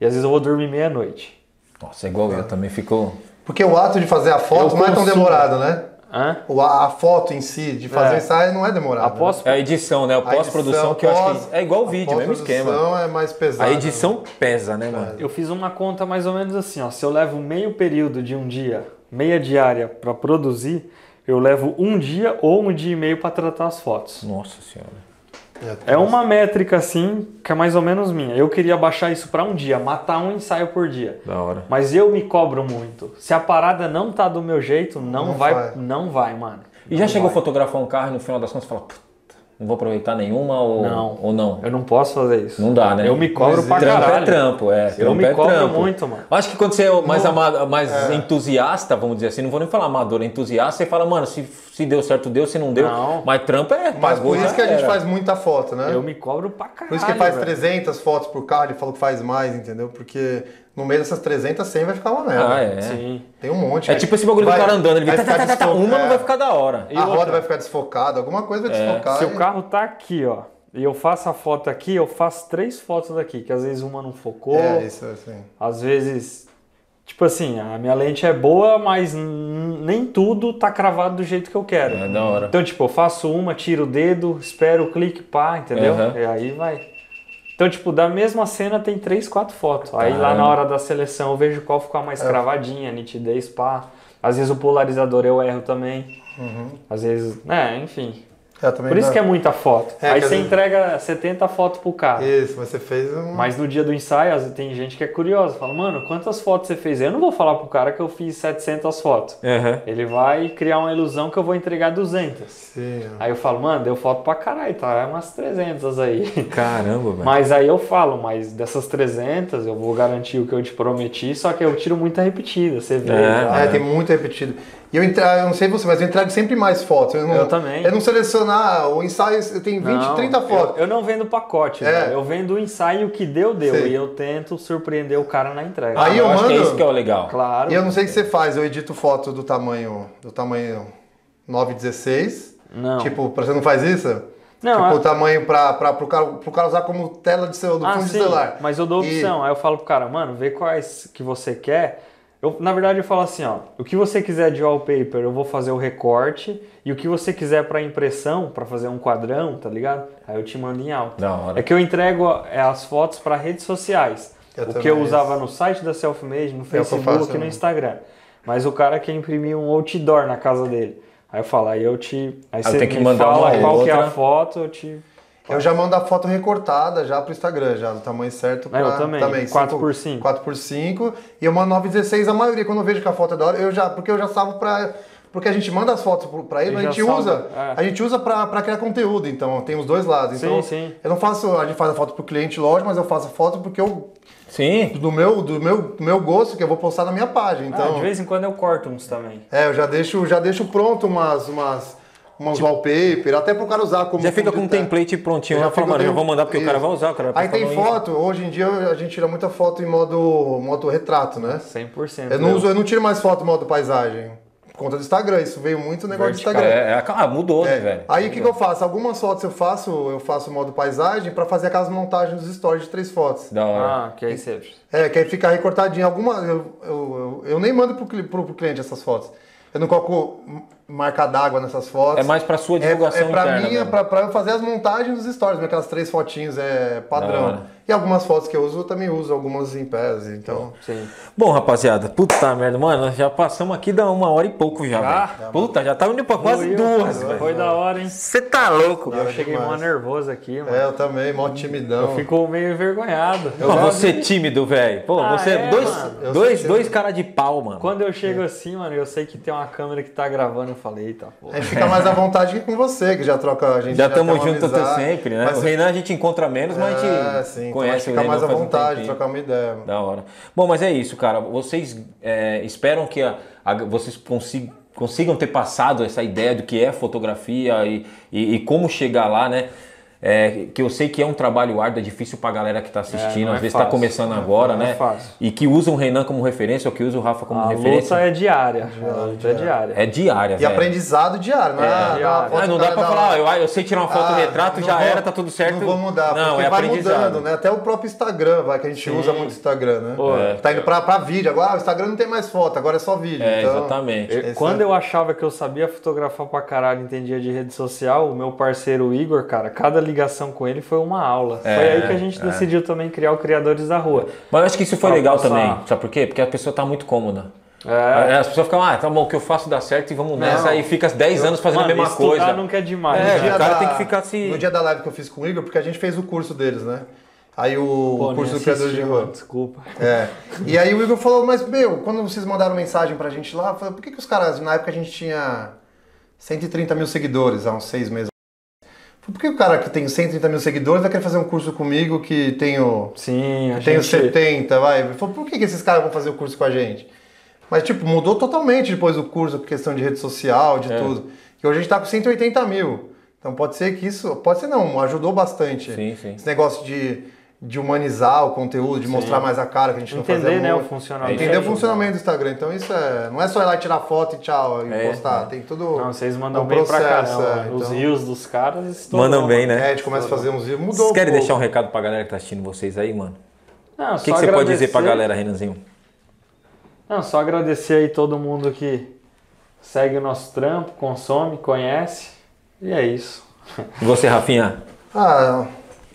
E às vezes eu vou dormir meia-noite. Nossa, é igual eu também ficou. Porque o ato de fazer a foto Eu não é tão consumo. demorado, né? Hã? O, a, a foto em si, de fazer É. o ensaio, não é demorado. Após É a edição, né? O né? A pós-produção edição, que eu acho pós- que é igual o a vídeo, mesmo esquema. pós-produção é mais pesada. A edição pesa, né, mano? Eu fiz uma conta mais ou menos assim, ó. Se eu levo meio período de um dia, meia diária pra produzir, eu levo um dia ou um dia e meio pra tratar as fotos. Nossa senhora. É uma métrica assim que é mais ou menos minha. Eu queria baixar isso pra um dia, matar um ensaio por dia. Da hora. Mas eu me cobro muito. Se a parada não tá do meu jeito, não, Não vai, vai. não vai, mano. E já Não chegou a vai. fotografar um carro e no final das contas fala, "Puta, não vou aproveitar nenhuma ou Não. Ou não? Eu não posso fazer isso. Não dá, né? Eu me cobro Mas pra Trampo caralho. é trampo, é. Eu Trampo me é cobro trampo. muito, mano. Acho que quando você é mais, Não. ama- mais É. entusiasta, vamos dizer assim, não vou nem falar amador, é entusiasta, você fala, mano, se, se deu certo, deu, se não deu. Não. Mas trampo é. Mas por isso que a gente era. faz muita foto, né? Eu me cobro pra caralho. Por isso que faz velho. 300 fotos por carro, ele falou que faz mais, entendeu? Porque no meio dessas 300, 100 vai ficar uma merda. Ah, é. Sim. Tem um monte. É aí. tipo esse bagulho Vai- do cara andando, ele vai tá, ficar tá, tá, tá, desfo- uma não é, vai ficar da hora. E A outra? roda vai ficar desfocada, alguma coisa vai É. desfocar. Se e- o carro tá aqui, ó, e eu faço a foto aqui, eu faço três fotos daqui, que às vezes uma não focou, É, isso assim. às vezes. Tipo assim, a minha lente é boa, mas nem tudo tá cravado do jeito que eu quero. É da hora. Então, tipo, eu faço uma, tiro o dedo, espero o clique, pá, entendeu? Aham. E aí vai. Então, tipo, da mesma cena tem três, quatro fotos. Aí lá Caramba. na hora da seleção eu vejo qual ficou mais É. cravadinha, nitidez, pá. Às vezes o polarizador eu erro também. Uhum. Às vezes. É, enfim. É, também Por isso dá- que é muita foto. É, Aí você dizer- entrega 70 fotos pro cara. Isso, mas você fez um. Mas no dia do ensaio, tem gente que é curiosa. Fala, mano, quantas fotos você fez? Eu não vou falar pro cara que eu fiz 700 fotos. Aham. Ele vai criar uma ilusão que eu vou entregar 200. Sim. Aí eu falo, mano, deu foto pra caralho, tá? É umas 300 aí. Caramba, velho. Mas aí eu falo, mas dessas 300 eu vou garantir o que eu te prometi, só que eu tiro muita repetida, você vê. É, tá? É, tem muito repetido. E eu, entrego, eu não sei você, mas eu entrego sempre mais fotos. Eu, não, Eu também. Eu não selecionar o ensaio, eu tenho 20, Não, 30 fotos. Eu, eu não vendo pacote, É. velho. eu vendo o ensaio que deu, deu. Sei. E eu tento surpreender o cara na entrega. Aí eu acho que é mando- isso que é o legal. Claro. E eu não sei o que você faz, eu edito foto do tamanho do tamanho 916. Não. Tipo, pra você não faz isso? Não, tipo, é- o tamanho pra, pra, pro, cara, pro cara usar como tela de seu, do Ah, fundo de sim, celular. mas eu dou E- opção. Aí eu falo pro cara, mano, vê quais que você quer. Eu, na verdade, eu falo assim, ó, o que você quiser de wallpaper, eu vou fazer o recorte. E o que você quiser pra impressão, pra fazer um quadrão, tá ligado? Aí eu te mando em alta. Da hora. É que eu entrego é, as fotos pra redes sociais. Eu o que eu isso. usava no site da Selfmade, no eu Facebook faço e no. Instagram. Mas o cara quer imprimir um outdoor na casa dele. Aí eu falo, aí eu te. Aí eu você tenho que me mandar fala uma qual que é a outra. foto, eu te. Eu já mando a foto recortada já pro Instagram, já, do tamanho certo. É, eu pra- também, 4x5. 4x5. E eu mando 916 a maioria. Quando eu vejo que a foto é da hora, eu já. Porque eu já salvo pra. Porque a gente manda as fotos pra ele, mas a gente salva, usa. é. A gente usa pra, pra criar conteúdo, então tem os dois lados. Sim, Então, sim. eu não faço. A gente faz a foto pro cliente, lógico, mas eu faço a foto porque eu. Sim. Do meu, do meu, do meu gosto, que eu vou postar na minha página. Ah, Então. de vez em quando eu corto uns também. É, eu já deixo, já deixo pronto umas. umas umas wallpaper, até pro cara usar como. Já fica com um tela. template prontinho. Fico- mano, eu vou mandar porque o cara isso. vai usar, o cara vai Aí tem falar isso. foto, hoje em dia a gente tira muita foto em modo, modo retrato, né? 100%. Eu não, uso, eu não tiro mais foto em modo paisagem. Por conta do Instagram, isso veio muito negócio Vertical. do Instagram. É, é, ah, mudou, né, É. velho? Aí o que, que eu faço? Algumas fotos eu faço, eu faço modo paisagem pra fazer aquelas montagens dos stories de três fotos. Da hora. Ah, que aí você. É, que aí fica recortadinho. Alguma, eu, eu, eu, eu nem mando pro, pro, pro cliente essas fotos. Eu não coloco marca d'água nessas fotos. É mais pra sua É, divulgação é pra interna. mim, é mesmo. pra, pra eu fazer as montagens dos stories, aquelas três fotinhos é padrão. E algumas fotos que eu uso, eu também uso algumas em pés, então... Sim. Bom, rapaziada, puta merda, mano, já passamos aqui da uma hora e pouco já, Já? velho. Puta, já tá indo pra quase duas, velho. Foi da hora, hein? Você tá louco, Eu cheguei demais. mó nervoso aqui, mano. É, eu também, mó timidão. Eu fico meio envergonhado. Eu Pô, já você é vi- tímido, velho. Pô, Ah, você é, dois, mano. Eu dois, dois que- cara de pau, mano. Quando eu chego assim, mano, eu sei que tem uma câmera que tá gravando, eu falei, eita, pô. A gente fica mais à vontade que com você, que já troca a gente. Já juntos até amizade. sempre, né? Mas- o Renan a gente encontra menos, mas a gente É, sim, então a conhece gente o fica Renan mais à um vontade, tempinho. trocar uma ideia. Da hora. Bom, mas é isso, cara. Vocês é, esperam que a- a- vocês consigam, consigam ter passado essa ideia do que é fotografia e, e- e como chegar lá, né? É, que eu sei que é um trabalho árduo, é difícil pra galera que tá assistindo, não às é vezes tá fácil. começando agora, não é né? fácil. E que usa o Renan como referência ou que usa o Rafa como A referência. luta é diária. A luta é diária. É diária, E velho. aprendizado diário, não é? É, ah, diário. foto Ah, não dá da falar, eu, ah, eu sei tirar uma foto Ah, retrato, não já vou- era, tá tudo certo. Não vou mudar, Não, porque é vai aprendizado. mudando, né? Até o próprio Instagram, vai, que a gente usa muito o Instagram, né? Pô, É. Tá indo pra, pra vídeo. Agora, o Instagram não tem mais foto, agora é só vídeo. É, então, exatamente. Eu- quando é- eu achava que eu sabia fotografar pra caralho, entendia de rede social, o meu parceiro Igor, cara, cada ligação com ele foi uma aula. É, foi aí que a gente decidiu também criar o Criadores da Rua. Mas eu acho que isso foi Pra legal passar. também. Sabe por quê? Porque a pessoa tá muito cômoda. É. As pessoas ficam, ah, tá bom, o que eu faço dá certo e vamos nessa. E fica 10 anos fazendo Mano, a mesma coisa. nunca é demais. É, né? o cara da- tem que ficar se- No dia da live que eu fiz com o Igor, porque a gente fez o curso deles, né? Aí o, Pô, o curso do Criadores de Rua. Desculpa. É. E aí o Igor falou, mas meu, quando vocês mandaram mensagem pra gente lá, eu falei, por que, que os caras, na época a gente tinha 130 mil seguidores, há uns seis meses. Por que o cara que tem 130 mil seguidores vai querer fazer um curso comigo que tenho, Sim, a que tenho gente... 70, vai? Por que, que esses caras vão fazer o curso com a gente? Mas, tipo, mudou totalmente depois do curso, questão de rede social, de É. tudo. Que hoje a gente tá com 180 mil. Então pode ser que isso, pode ser não, ajudou bastante. Sim, sim. Esse negócio de, de humanizar o conteúdo, de mostrar mais a cara que a gente não fazia Entender, né, o muito. funcionamento. Entender o funcionamento do Instagram. Então isso é. Não é só ir lá tirar foto e tchau e É, postar. Tem tudo. Não, vocês mandam é um bem pra processo, caramba. é, Os então- rios dos caras estão. Mandam bem, É, né? a gente começa a fazer uns vídeos. Mudou. Vocês um querem pouco. deixar um recado pra galera que tá assistindo vocês aí, mano? Não, O que, que você pode dizer pra galera, Renanzinho? Não, só agradecer aí todo mundo que segue o nosso trampo, consome, conhece. E é isso. E você, Rafinha? Ah,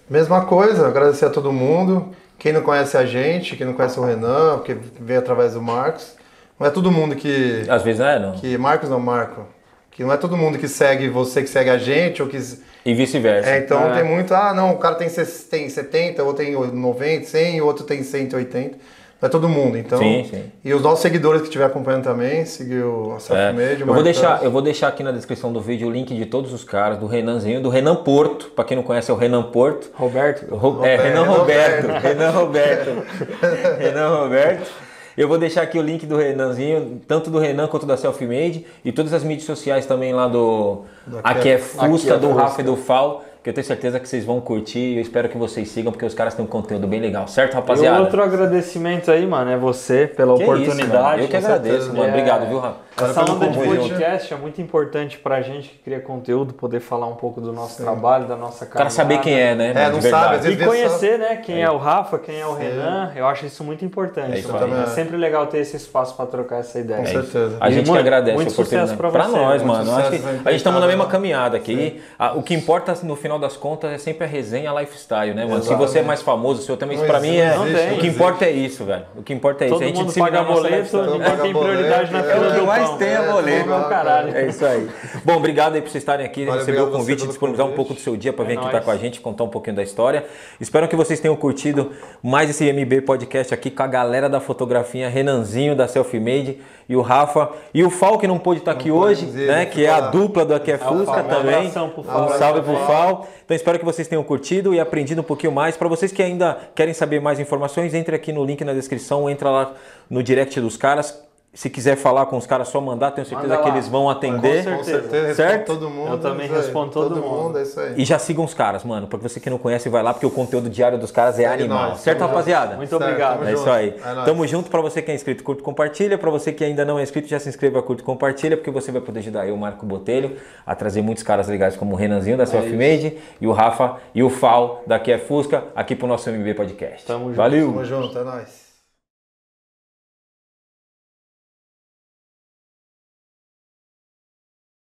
mesma coisa. Agradecer a todo mundo. Quem não conhece a gente, quem não conhece o Renan, porque veio através do Marcos. Não é todo mundo que. Às vezes é, não. que Marcos não, Marco. Que não é todo mundo que segue você que segue a gente, ou que. E vice-versa. É, então É. tem muito, ah, não, o cara tem, tem 70, ou tem 90, 100, o outro tem 180. Não é todo mundo, então. Sim, sim. E os nossos seguidores que estiver acompanhando também, seguiu a É. Selfmade, Eu vou deixar, eu vou deixar aqui na descrição do vídeo o link de todos os caras, do Renanzinho, do Renan Porto. Pra quem não conhece, é o Renan Porto. Roberto, Ro- é, Renan Roberto. Renan Roberto. Renan Roberto. Eu vou deixar aqui o link do Renanzinho, tanto do Renan quanto da Selfie Made e todas as mídias sociais também lá do. Do Aqui é Aqui Fusca, Aqui é do Fusca. Rafa e do Fal, que eu tenho certeza que vocês vão curtir. Eu espero que vocês sigam, porque os caras têm um conteúdo bem legal, certo, E rapaziada? outro agradecimento aí, mano, é você pela Que isso, oportunidade. mano. Eu que agradeço, certeza. mano. É, Obrigado, viu, Rafa? Essa onda de podcast é muito importante pra gente que cria conteúdo, poder falar um pouco do nosso trabalho, da nossa O cara saber quem é, né? É, mano, não de sabe, às vezes E vê só- conhecer, né, quem é. o Rafa, quem é o Sim. Renan, eu acho isso muito importante. É isso aí. É sempre legal ter esse espaço pra trocar essa ideia. Com É isso. certeza. A E gente que muito- agradece muito a oportunidade. sucesso pra você, nós, né? mano. Acho que a gente estamos na mesma né? caminhada aqui. O que importa, no final das contas, é sempre a resenha lifestyle, né, mano? Se Exatamente. você é mais famoso, o seu também, isso Não pra mim existe, é. não tem, o não que existe. importa é isso, velho. O que importa é isso. Todo a gente mundo paga boleto, ninguém tem prioridade na boleto, fila é o do que mais pão. tem é É, boleto. caralho. É isso aí. Bom, obrigado aí por vocês estarem aqui, receber o convite, disponibilizar um pouco do seu dia para vir É aqui nóis. estar com a gente, contar um pouquinho da história. Espero que vocês tenham curtido mais esse MB Podcast aqui com a galera da fotografia, Renanzinho da Selfie Made e o Rafa e o Fal que não pôde estar aqui pôde hoje, dizer, né? Que é a dupla do Aqui é Fusca um também. Um salve pro Fal. Então espero que vocês tenham curtido e aprendido um pouquinho mais. Para vocês que ainda querem saber mais informações, entre aqui no link na descrição, entra lá no direct dos caras. Se quiser falar com os caras, só mandar, tenho certeza Manda que eles vão atender. Com Com certeza. certeza, Certo? respondo todo mundo. Eu também é respondo todo mundo. É isso aí. E já sigam os caras, mano. Pra você que não conhece, vai lá, porque o conteúdo diário dos caras é animal. nós, certo, tamo rapaziada? Muito Certo, obrigado. tamo É junto. isso aí. É. Tamo junto. Pra você que é inscrito, curte, compartilha. Pra você que ainda não é inscrito, já se inscreva, curte, compartilha, porque você vai poder ajudar eu, Marco Botelho, a trazer muitos caras legais como o Renanzinho da Selfie Made e o Rafa e o Fal daqui é Fusca, aqui pro nosso MB Podcast. Tamo junto. Valeu! Tamo junto, é nóis.